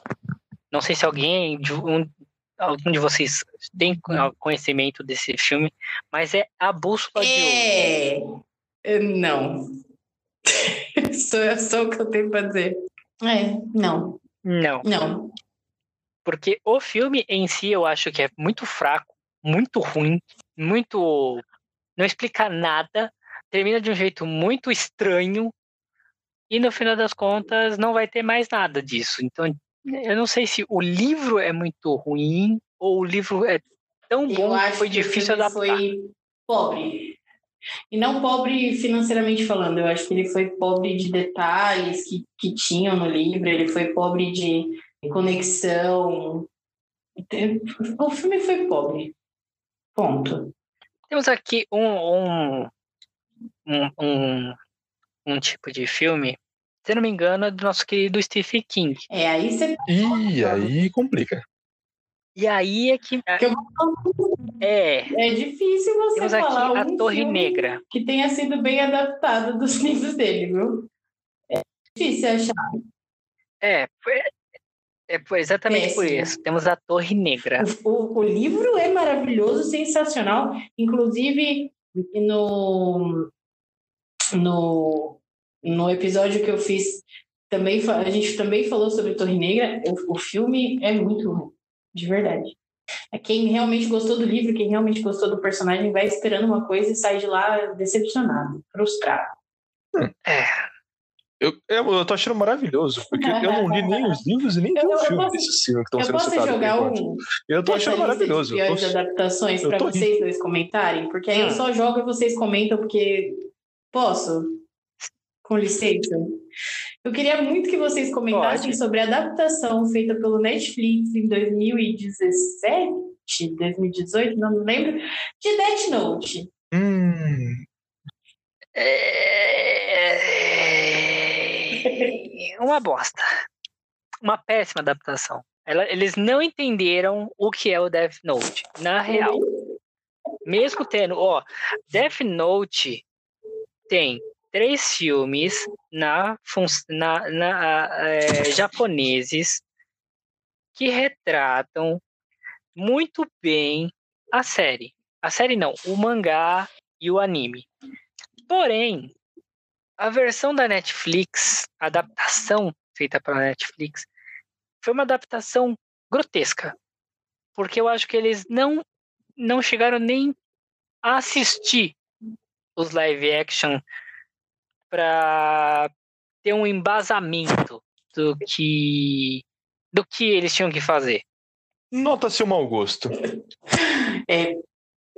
não sei se alguém, de um, algum de vocês tem conhecimento desse filme, mas é A Bússola de Ouro. É, é, não. só, é só o que eu tenho para dizer. É, não, Não, não. Porque o filme em si eu acho que é muito fraco, muito ruim, muito. não explica nada, termina de um jeito muito estranho e no final das contas não vai ter mais nada disso. Então eu não sei se o livro é muito ruim ou o livro é tão Eu bom que foi que difícil filme adaptar. foi pobre. E não pobre financeiramente falando, eu acho que ele foi pobre de detalhes que, que tinham no livro, ele foi pobre de conexão. O filme foi pobre. Ponto. Temos aqui um, um, um, um, um tipo de filme, se não me engano, é do nosso querido Stephen King. É, aí você. E aí complica. E aí é que. É, É difícil você temos falar aqui a um Torre filme Negra. que tenha sido bem adaptado dos livros dele, viu? É difícil achar. É, foi, é foi exatamente por isso. Temos a Torre Negra. O, o livro é maravilhoso, sensacional. Inclusive, no, no, no episódio que eu fiz, também, a gente também falou sobre Torre Negra. O, o filme é muito ruim, de verdade. É Quem realmente gostou do livro, quem realmente gostou do personagem, vai esperando uma coisa e sai de lá decepcionado, frustrado. É, Eu, eu, eu tô achando maravilhoso, porque eu não li nem os livros e nem vi o filme posso- desse filme que estão sendo citados jogar um, Eu tô achando maravilhoso. Eu tô- adaptações eu para tô rindo. vocês dois comentarem, porque aí eu Hum. só jogo e vocês comentam, porque posso? Com licença. Eu queria muito que vocês comentassem Pode. sobre a adaptação feita pelo Netflix em 2017, 2018, não lembro, de Death Note. Hum, é uma bosta. Uma péssima adaptação. Ela- eles não entenderam o que é o Death Note, na real. Mesmo tendo, ó, Death Note tem três filmes na, na, na é, japoneses que retratam muito bem a série. A série não, o mangá e o anime. Porém, a versão da Netflix, a adaptação feita pela Netflix, foi uma adaptação grotesca. Porque eu acho que eles não, não chegaram nem a assistir os live action para ter um embasamento do que do que eles tinham que fazer. Nota-se o mau gosto. É,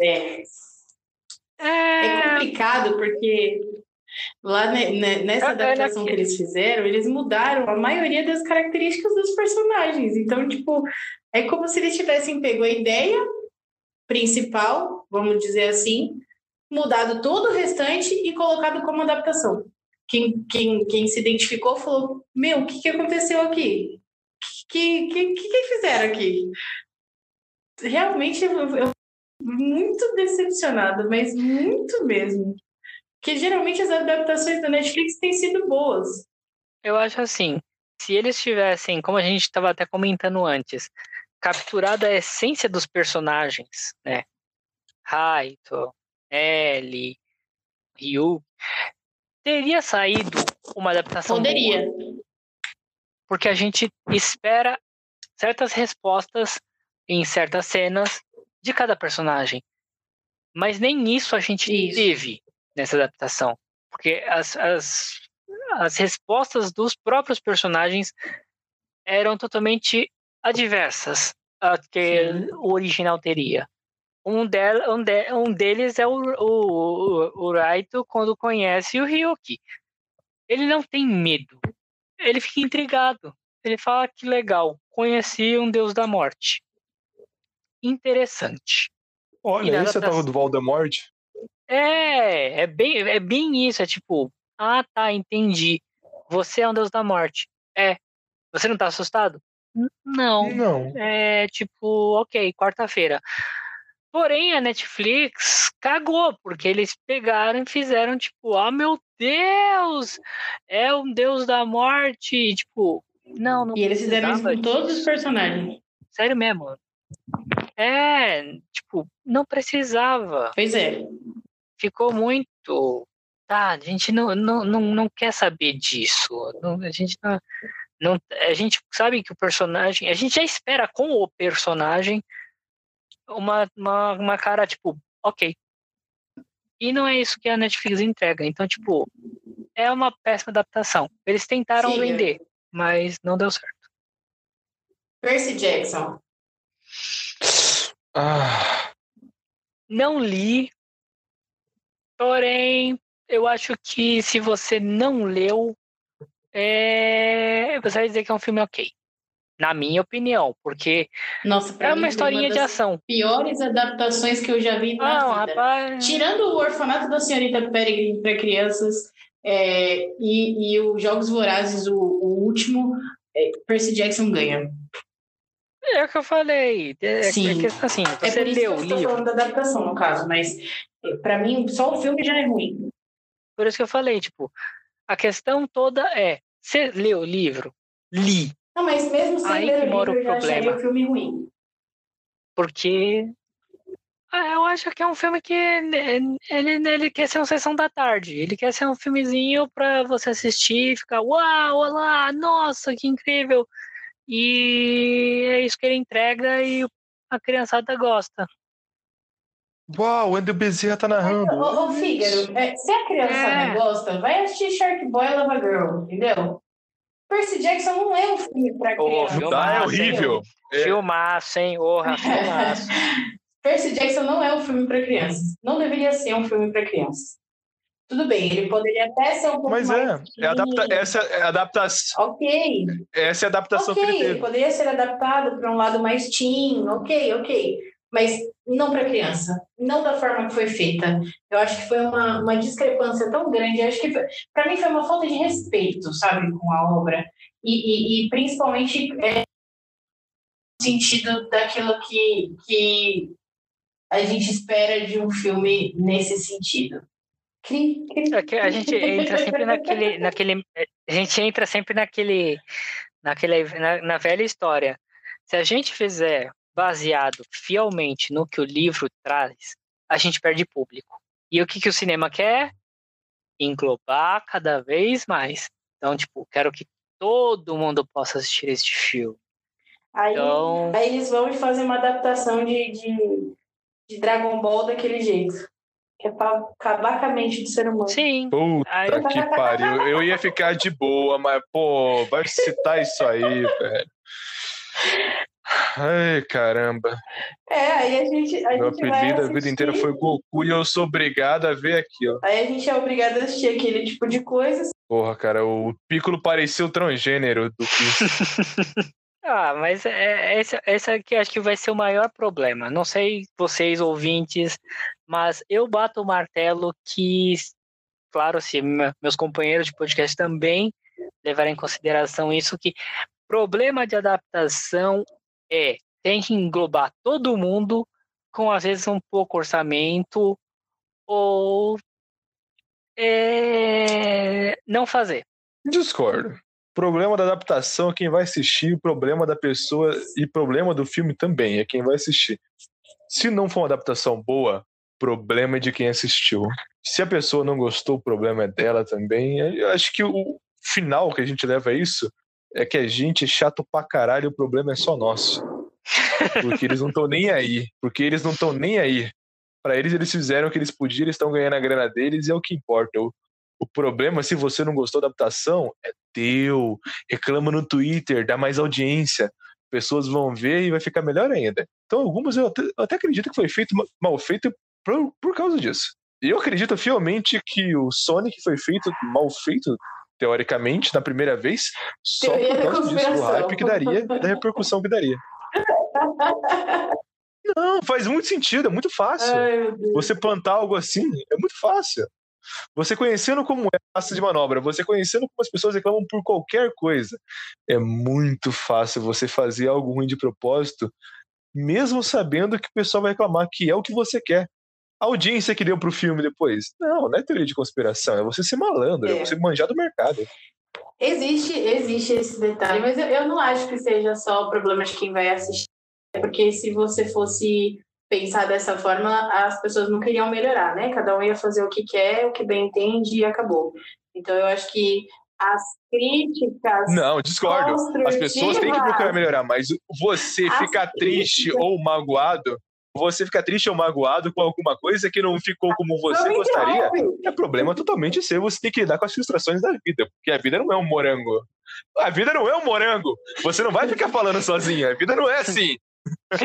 é, é É, complicado porque lá ne- ne- nessa adaptação que eles fizeram, eles mudaram a maioria das características dos personagens. Então, tipo, é como se eles tivessem pego a ideia principal, vamos dizer assim, mudado todo o restante e colocado como adaptação. Quem, quem, quem se identificou falou: Meu, o que, que aconteceu aqui? O que, que, que, que fizeram aqui? Realmente, eu, eu muito decepcionada, mas muito mesmo. Porque geralmente as adaptações da Netflix têm sido boas. eu acho assim, se eles tivessem, como a gente estava até comentando antes, capturado a essência dos personagens, né? Raito, Ellie, Ryu, teria saído uma adaptação Poderia. boa, porque a gente espera certas respostas em certas cenas de cada personagem. Mas nem isso a gente Isso. teve nessa adaptação. Porque as, as, as respostas dos próprios personagens eram totalmente adversas a que Sim. o original teria. Um, del, um, de, um deles é o, o, o, o Raito quando conhece o Ryuki. Ele não tem medo. Ele fica intrigado. Ele fala que legal, conheci um deus da morte. Interessante. Olha, esse é adaptação- tal do Voldemort? É, é bem, é bem isso, é tipo, ah tá, entendi. Você é um deus da morte. É. Você não tá assustado? Não. Não. É tipo, ok, quarta-feira. Porém, a Netflix cagou, porque eles pegaram e fizeram, tipo, ah, meu Deus! É um deus da morte. E, tipo, não, não E eles fizeram isso com todos os personagens. Sério mesmo. É, tipo, não precisava. Pois é. Ficou muito. Tá, a gente não, não, não, não quer saber disso. Não- a gente não, não. A gente sabe que o personagem. A gente já espera com o personagem uma, uma, uma cara, tipo, ok. E não é isso que a Netflix entrega. Então, tipo, é uma péssima adaptação. Eles tentaram Sim, é. vender, mas não deu certo. Percy Jackson. Ah, Não li, porém, eu acho que se você não leu, é... você vai dizer que é um filme ok. Na minha opinião, porque Nossa, é uma historinha de das ação. piores adaptações que eu já vi na Não, vida. rapaz. Tirando o Orfanato da Senhorita Peregrine para crianças é, e, e os Jogos Vorazes, o, o último, é, Percy Jackson ganha. É o que eu falei. É, é Sim. questão assim, É você por isso leu que o eu estou livro. falando da adaptação, no caso, mas é, para mim só o filme já é ruim. Por isso que eu falei, tipo, a questão toda é: você leu o livro? Li. Não, mas mesmo sem Aí ler o mora livro, o problema. o filme ruim. Porque ah, eu acho que é um filme que ele, ele, ele quer ser uma sessão da tarde. Ele quer ser um filmezinho pra você assistir e ficar, uau, olá, nossa, que incrível. E é isso que ele entrega e a criançada gosta. uau, o Andrew Bezerra tá narrando. Ô, ô Fígaro, é, se a criançada É. gosta, vai assistir Shark Boy e Lava Girl, entendeu? Percy Jackson não é um filme pra Ô, criança. Não dá, é horrível. É. Filmaço, hein? Orra, filmaço. Percy Jackson não é um filme para crianças. Não deveria ser um filme para crianças. Tudo bem, ele poderia até ser um pouco Mas mais. é, é adapta, essa é adaptação, Ok, essa é a adaptação que ele teve. poderia ser adaptado para um lado mais teen, ok, ok. Mas não para criança. Não da forma que foi feita. Eu acho que foi uma, uma discrepância tão grande. Eu acho que, para mim, foi uma falta de respeito, sabe, com a obra. E, e, e principalmente é, no sentido daquilo que, que a gente espera de um filme nesse sentido. É que a gente entra sempre naquele, naquele. A gente entra sempre naquele. naquele na, na velha história. Se a gente fizer baseado fielmente no que o livro traz, a gente perde público. E o que, que o cinema quer? Englobar cada vez mais. Então, tipo, quero que todo mundo possa assistir este filme. Aí, Então- aí eles vão e fazem uma adaptação de, de, de Dragon Ball daquele jeito. Que é pra acabar com a mente do ser humano. Sim. Puta Aí- que pariu. Eu ia ficar de boa, mas, pô, vai citar isso aí, velho. Ai, caramba. É, aí a gente, a Meu gente vai apelido a vida inteira foi Goku e eu sou obrigado a ver aquilo. Aí a gente é obrigado a assistir aquele tipo de coisas. Porra, cara, o Piccolo parecia o transgênero do que. Ah, mas é, é, esse, esse aqui acho que vai ser o maior problema. Não sei vocês, ouvintes, mas eu bato o martelo que, claro, se me- meus companheiros de podcast também levarem em consideração isso, que problema de adaptação é tem que englobar todo mundo com às vezes um pouco orçamento ou é, não fazer. Discordo. Problema da adaptação é quem vai assistir, problema da pessoa e problema do filme também é quem vai assistir. Se não for uma adaptação boa, problema de quem assistiu. Se a pessoa não gostou, o problema é dela também. Eu acho que o final que a gente leva a isso é que a gente é chato pra caralho, o problema é só nosso. Porque eles não estão nem aí. Porque eles não estão nem aí. Para eles, eles fizeram o que eles podiam, eles estão ganhando a grana deles e é o que importa. O, o problema, se você não gostou da adaptação, é teu. Reclama no Twitter, dá mais audiência. Pessoas vão ver e vai ficar melhor ainda. Então, algumas eu até, eu até acredito que foi feito mal feito por, por causa disso. E eu acredito fielmente que o Sonic foi feito mal feito, teoricamente, na primeira vez, só Teoria por causa disso, do hype que daria, da repercussão que daria. Não, faz muito sentido, é muito fácil. Ai. Você plantar algo assim é muito fácil. Você conhecendo como é a massa de manobra, você conhecendo como as pessoas reclamam por qualquer coisa, é muito fácil você fazer algo ruim de propósito, mesmo sabendo que o pessoal vai reclamar que é o que você quer. A audiência que deu pro filme depois. Não, não é teoria de conspiração, é você ser malandro, é, É. você manjar do mercado. Existe, existe esse detalhe, mas eu, eu não acho que seja só o problema de quem vai assistir. Porque se você fosse pensar dessa forma, as pessoas não queriam melhorar, né? Cada um ia fazer o que quer, o que bem entende e acabou. Então eu acho que as críticas. Não, discordo. As pessoas têm que procurar melhorar, mas você ficar triste ou magoado, você ficar triste ou magoado com alguma coisa que não ficou como você Não gostaria, é problema totalmente seu. Você tem que lidar com as frustrações da vida, porque a vida não é um morango. A vida não é um morango. Você não vai ficar falando sozinha. A vida não é assim.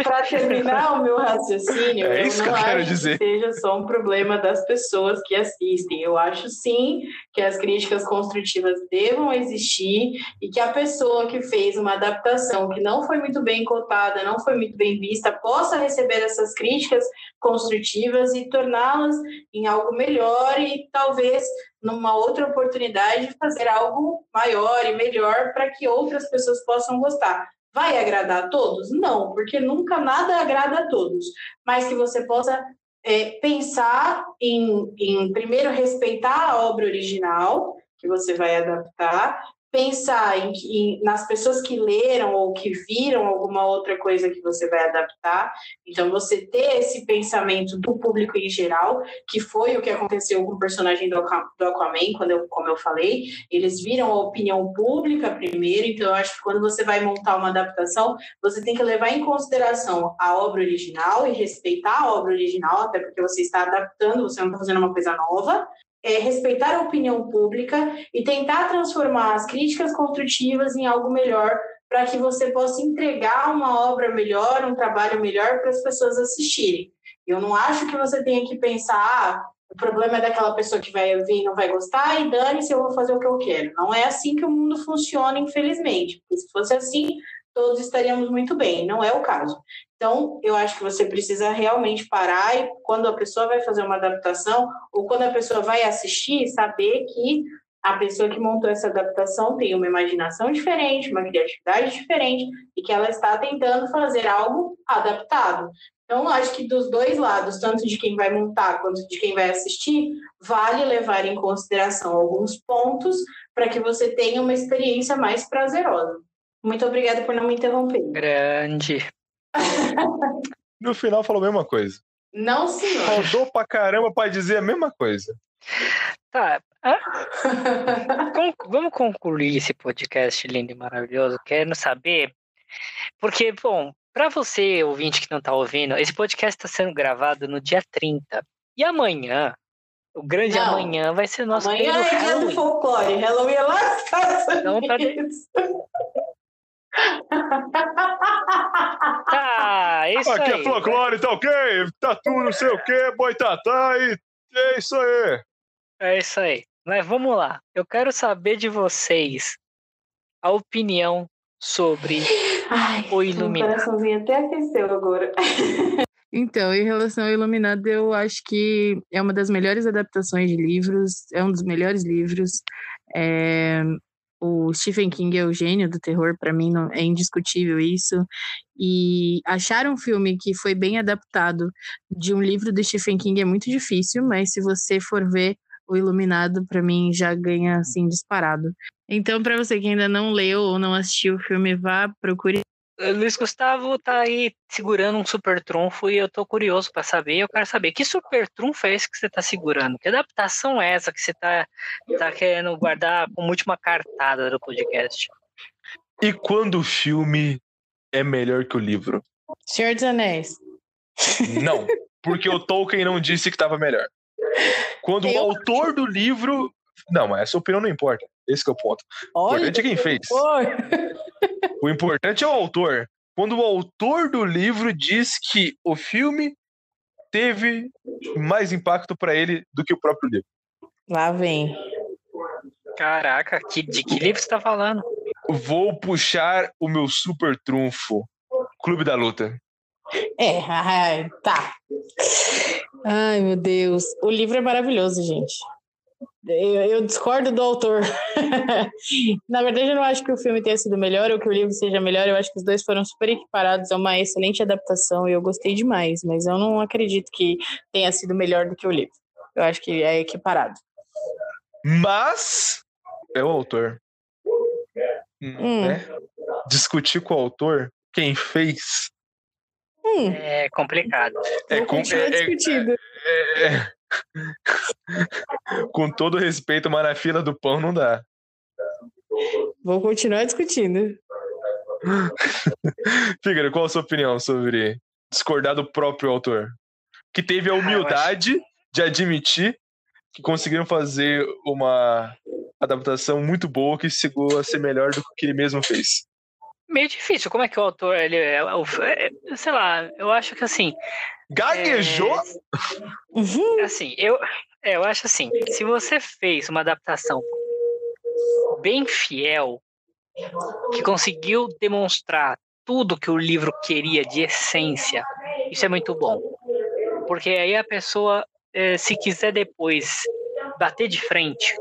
Para terminar o meu raciocínio, É eu não eu acho dizer. que seja só um problema das pessoas que assistem. Eu acho sim que as críticas construtivas devam existir e que a pessoa que fez uma adaptação que não foi muito bem cotada, não foi muito bem vista, possa receber essas críticas construtivas e torná-las em algo melhor e talvez numa outra oportunidade fazer algo maior e melhor para que outras pessoas possam gostar. Vai agradar a todos? Não, porque nunca nada agrada a todos. Mas que você possa é, pensar em, em, primeiro, respeitar a obra original que você vai adaptar, pensar em, em, nas pessoas que leram ou que viram alguma outra coisa que você vai adaptar. Então, você ter esse pensamento do público em geral, que foi o que aconteceu com o personagem do, do Aquaman, quando eu, como eu falei. Eles viram a opinião pública primeiro, então eu acho que quando você vai montar uma adaptação, você tem que levar em consideração a obra original e respeitar a obra original, até porque você está adaptando, você não está fazendo uma coisa nova é, respeitar a opinião pública e tentar transformar as críticas construtivas em algo melhor para que você possa entregar uma obra melhor, um trabalho melhor para as pessoas assistirem. Eu não acho que você tenha que pensar, ah, o problema é daquela pessoa que vai vir e não vai gostar e dane-se, eu vou fazer o que eu quero. Não é assim que o mundo funciona, infelizmente. Porque se fosse assim, todos estaríamos muito bem. Não é o caso. Então, eu acho que você precisa realmente parar e, quando a pessoa vai fazer uma adaptação, ou quando a pessoa vai assistir, saber que a pessoa que montou essa adaptação tem uma imaginação diferente, uma criatividade diferente, e que ela está tentando fazer algo adaptado. Então, acho que dos dois lados, tanto de quem vai montar quanto de quem vai assistir, vale levar em consideração alguns pontos para que você tenha uma experiência mais prazerosa. Muito obrigada por não me interromper. Grande. No final falou a mesma coisa. Não, senhor. Rodou pra caramba pra dizer a mesma coisa. Tá. Vamos concluir esse podcast lindo e maravilhoso, querendo saber. Porque, bom, para você, ouvinte que não tá ouvindo, esse podcast está sendo gravado no dia 30. E amanhã, o grande Não. amanhã, vai ser nosso Amanhã primeiro é dia do Halloween. folclore. Halloween é lá Então, tá Tá, é isso Aqui aí. é folclore, tá ok? Tá tudo não sei o que, boitatá e é isso aí. É isso aí. Mas vamos lá. Eu quero saber de vocês a opinião sobre Ai, o meu Iluminado. coraçãozinho até aqueceu agora. Então, em relação ao Iluminado, eu acho que é uma das melhores adaptações de livros, é um dos melhores livros. É, O Stephen King é o gênio do terror, para mim não, é indiscutível isso. E achar um filme que foi bem adaptado de um livro do Stephen King é muito difícil, mas se você for ver o Iluminado, para mim já ganha assim disparado. Então, para você que ainda não leu ou não assistiu o filme, vá, procure. O Luiz Gustavo tá aí segurando um super trunfo e eu tô curioso para saber. Eu quero saber que super trunfo é esse que você tá segurando? Que adaptação é essa que você tá, tá querendo guardar como última cartada do podcast? E quando o filme é melhor que o livro? Senhor dos Anéis. Não, porque o Tolkien não disse que estava melhor. Quando Eu- o autor do livro. Não, mas essa opinião não importa. Esse que é o ponto. O Olha, importante é quem fez. O importante é o autor. Quando o autor do livro diz que o filme teve mais impacto para ele do que o próprio livro. Lá vem. Caraca, que, de que livro você tá falando? Vou puxar o meu super trunfo. Clube da Luta. É, ai, tá. Ai, meu Deus. O livro é maravilhoso, gente. Eu, eu discordo do autor. Na verdade, eu não acho que o filme tenha sido melhor ou que o livro seja melhor. Eu acho que os dois foram super equiparados. É uma excelente adaptação e eu gostei demais. Mas eu não acredito que tenha sido melhor do que o livro. Eu acho que é equiparado. Mas é o autor. Hum. Né? Discutir com o autor, quem fez, Hum, É complicado. é com, é- é- é- é- com todo respeito, mas na fila do pão não dá. Vou continuar discutindo. Fígaro, qual a sua opinião sobre discordar do próprio autor? Que teve a Ah, humildade de admitir que conseguiram fazer uma adaptação muito boa que chegou a ser melhor do que ele mesmo fez. Meio difícil. Como é que o autor, ele é, o- é- sei lá, eu acho que assim, Gaguejou? Uhum. assim, eu, é, eu acho assim, se você fez uma adaptação bem fiel, que conseguiu demonstrar tudo que o livro queria de essência, isso é muito bom. Porque aí a pessoa, eh, se quiser depois bater de frente,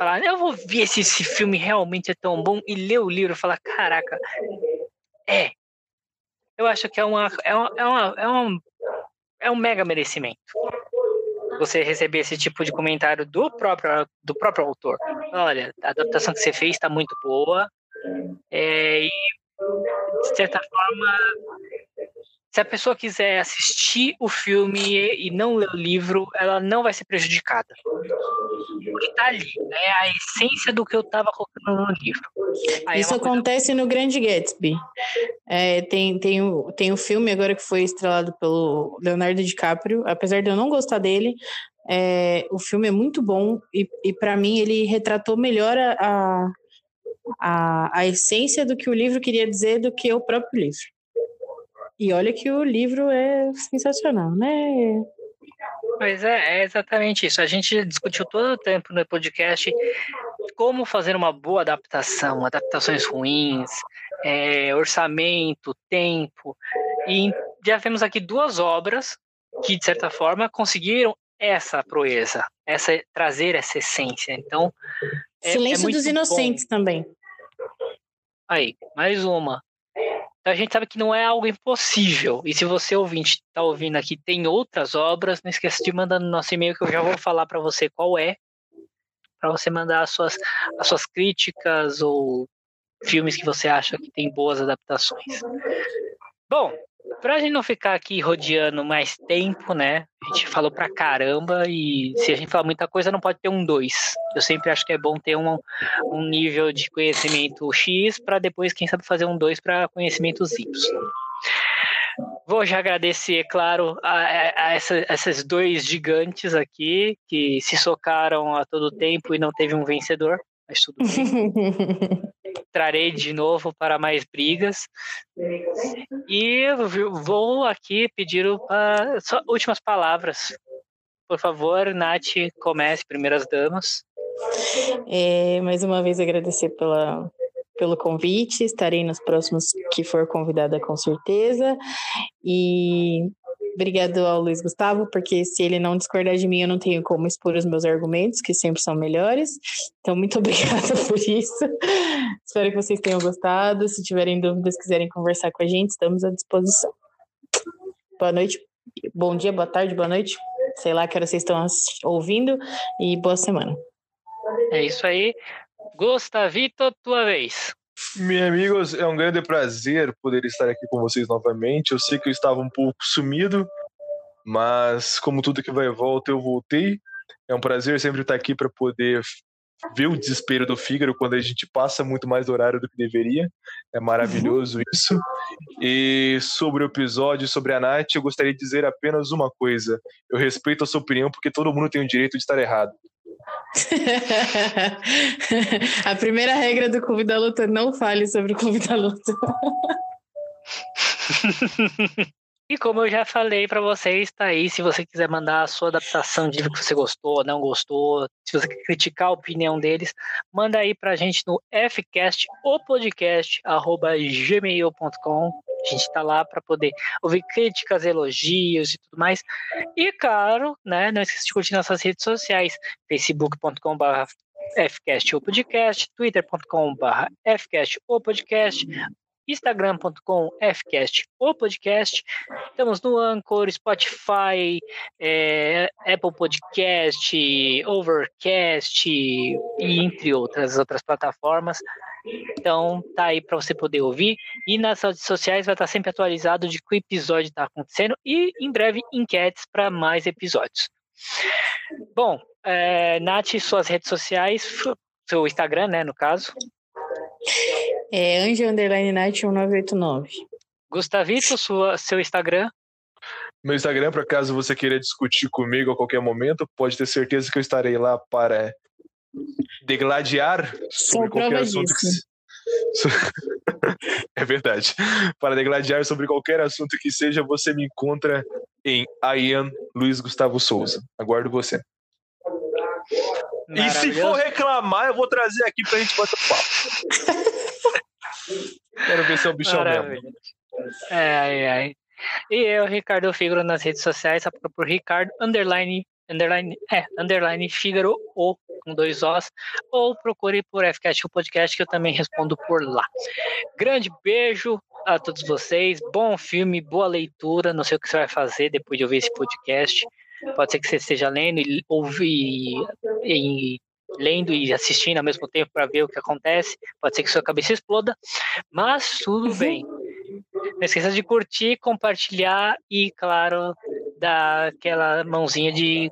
falar, eu vou ver se esse filme realmente é tão bom, e ler o livro e falar, caraca, é. Eu acho que é uma, é uma, é uma, é um, é um mega merecimento. Você receber esse tipo de comentário do próprio, do próprio autor. Olha, a adaptação que você fez está muito boa. É, e, de certa forma, se a pessoa quiser assistir o filme e não ler o livro, ela não vai ser prejudicada. Porque tá ali, né? A essência do que eu tava colocando no livro. Aí é Isso coisa- acontece no Grande Gatsby. É, tem, tem, o, tem o filme agora que foi estrelado pelo Leonardo DiCaprio. Apesar de eu não gostar dele, é, o filme é muito bom e, e para mim ele retratou melhor a, a, a essência do que o livro queria dizer do que o próprio livro. E olha que o livro é sensacional, né? Pois é, é exatamente isso. A gente discutiu todo o tempo no podcast como fazer uma boa adaptação, adaptações ruins, é, orçamento, tempo. E já vemos aqui duas obras que, de certa forma, conseguiram essa proeza, essa trazer essa essência. Então, é- é Silêncio muito dos bom. Inocentes também. Aí, mais uma. Então a gente sabe que não é algo impossível. E se você ouvinte está ouvindo aqui, tem outras obras, não esqueça de mandar no nosso e-mail que eu já vou falar para você qual é, para você mandar as suas, as suas críticas ou filmes que você acha que tem boas adaptações. Bom, para a gente não ficar aqui rodeando mais tempo, né? A gente falou pra caramba e se a gente falar muita coisa, não pode ter um dois. Eu sempre acho que é bom ter um, um nível de conhecimento X para depois, quem sabe, fazer um 2 para conhecimentos Y. Vou já agradecer, claro, a, a, a esses dois gigantes aqui que se socaram a todo tempo e não teve um vencedor, mas tudo bem. Trarei de novo para mais brigas. E vou aqui pedir o- a- só últimas palavras. Por favor, Nath, comece, primeiras damas. É, mais uma vez agradecer pela, pelo convite. Estarei nos próximos que for convidada com certeza. E obrigado ao Luiz Gustavo, porque se ele não discordar de mim, eu não tenho como expor os meus argumentos, que sempre são melhores. Então, muito obrigada por isso. Espero que vocês tenham gostado. Se tiverem dúvidas, quiserem conversar com a gente, estamos à disposição. Boa noite, bom dia, boa tarde, boa noite. Sei lá que hora vocês estão ouvindo e boa semana. É isso aí. Gustavito, tua vez. Meus amigos, é um grande prazer poder estar aqui com vocês novamente. Eu sei que eu estava um pouco sumido, mas como tudo que vai e volta, eu voltei. É um prazer sempre estar aqui para poder ver o desespero do Fígaro quando a gente passa muito mais horário do que deveria. É maravilhoso isso. E sobre o episódio, sobre a Nath, eu gostaria de dizer apenas uma coisa. Eu respeito a sua opinião porque todo mundo tem o direito de estar errado. a primeira regra do Clube da Luta: não fale sobre o Clube da Luta. E como eu já falei para vocês, tá aí. Se você quiser mandar a sua adaptação de livro que você gostou ou não gostou, se você quer criticar a opinião deles, manda aí pra gente no fcast, o podcast, arroba gmail.com. A gente tá lá para poder ouvir críticas, elogios e tudo mais. E, claro, né, não esqueça de curtir nossas redes sociais, facebook.com.br fcast ou podcast, twitter.com.br fcast ou podcast, instagram.com fcast o podcast. Estamos no Anchor, Spotify, é, Apple Podcast, Overcast e entre outras outras plataformas. Então tá aí para você poder ouvir e nas redes sociais vai estar sempre atualizado de que episódio está acontecendo e em breve enquetes para mais episódios. Bom, é, Nath, suas redes sociais, seu Instagram, né, no caso. É Anjo Underline Night 1989. Gustavito, sua, seu Instagram. Meu Instagram, por acaso você queira discutir comigo a qualquer momento, pode ter certeza que eu estarei lá para degladiar sobre qualquer assunto que. disso. é verdade. Para degladiar sobre qualquer assunto que seja, você me encontra em Ian Luiz Gustavo Souza. Aguardo você. E se for reclamar, eu vou trazer aqui pra gente bater papo. Quero ver se é o bichão mesmo. Maravilha. É, ai, ai. E eu, Ricardo Figaro, nas redes sociais, só por Ricardo, underline, underline, é, underline Figaro, ou com dois Os, ou procure por FCast, o podcast, que eu também respondo por lá. Grande beijo a todos vocês, bom filme, boa leitura, não sei o que você vai fazer depois de ouvir esse podcast. Pode ser que você esteja lendo e ouvir e lendo e assistindo ao mesmo tempo para ver o que acontece. Pode ser que sua cabeça exploda, mas tudo bem. Não esqueça de curtir, compartilhar e, claro, dar aquela mãozinha de,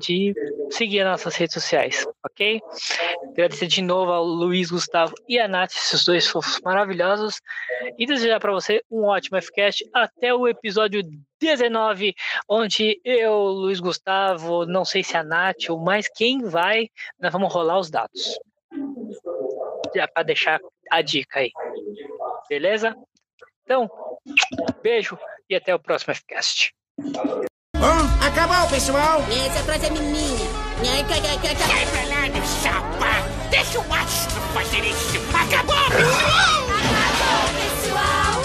de seguir as nossas redes sociais, ok? Agradecer de novo ao Luiz Gustavo e a Nath, esses dois fofos maravilhosos, e desejar para você um ótimo FCast até o episódio 19, onde eu, Luiz Gustavo, não sei se a Nath ou mais quem vai, nós vamos rolar os dados. Já para deixar a dica aí. Beleza? Então, beijo e até o próximo FCast. Acabou, pessoal! É, essa frase é minha. Sai pra lá, meu chapa! Deixa o astro fazer isso! Acabou, pessoal! Acabou, pessoal!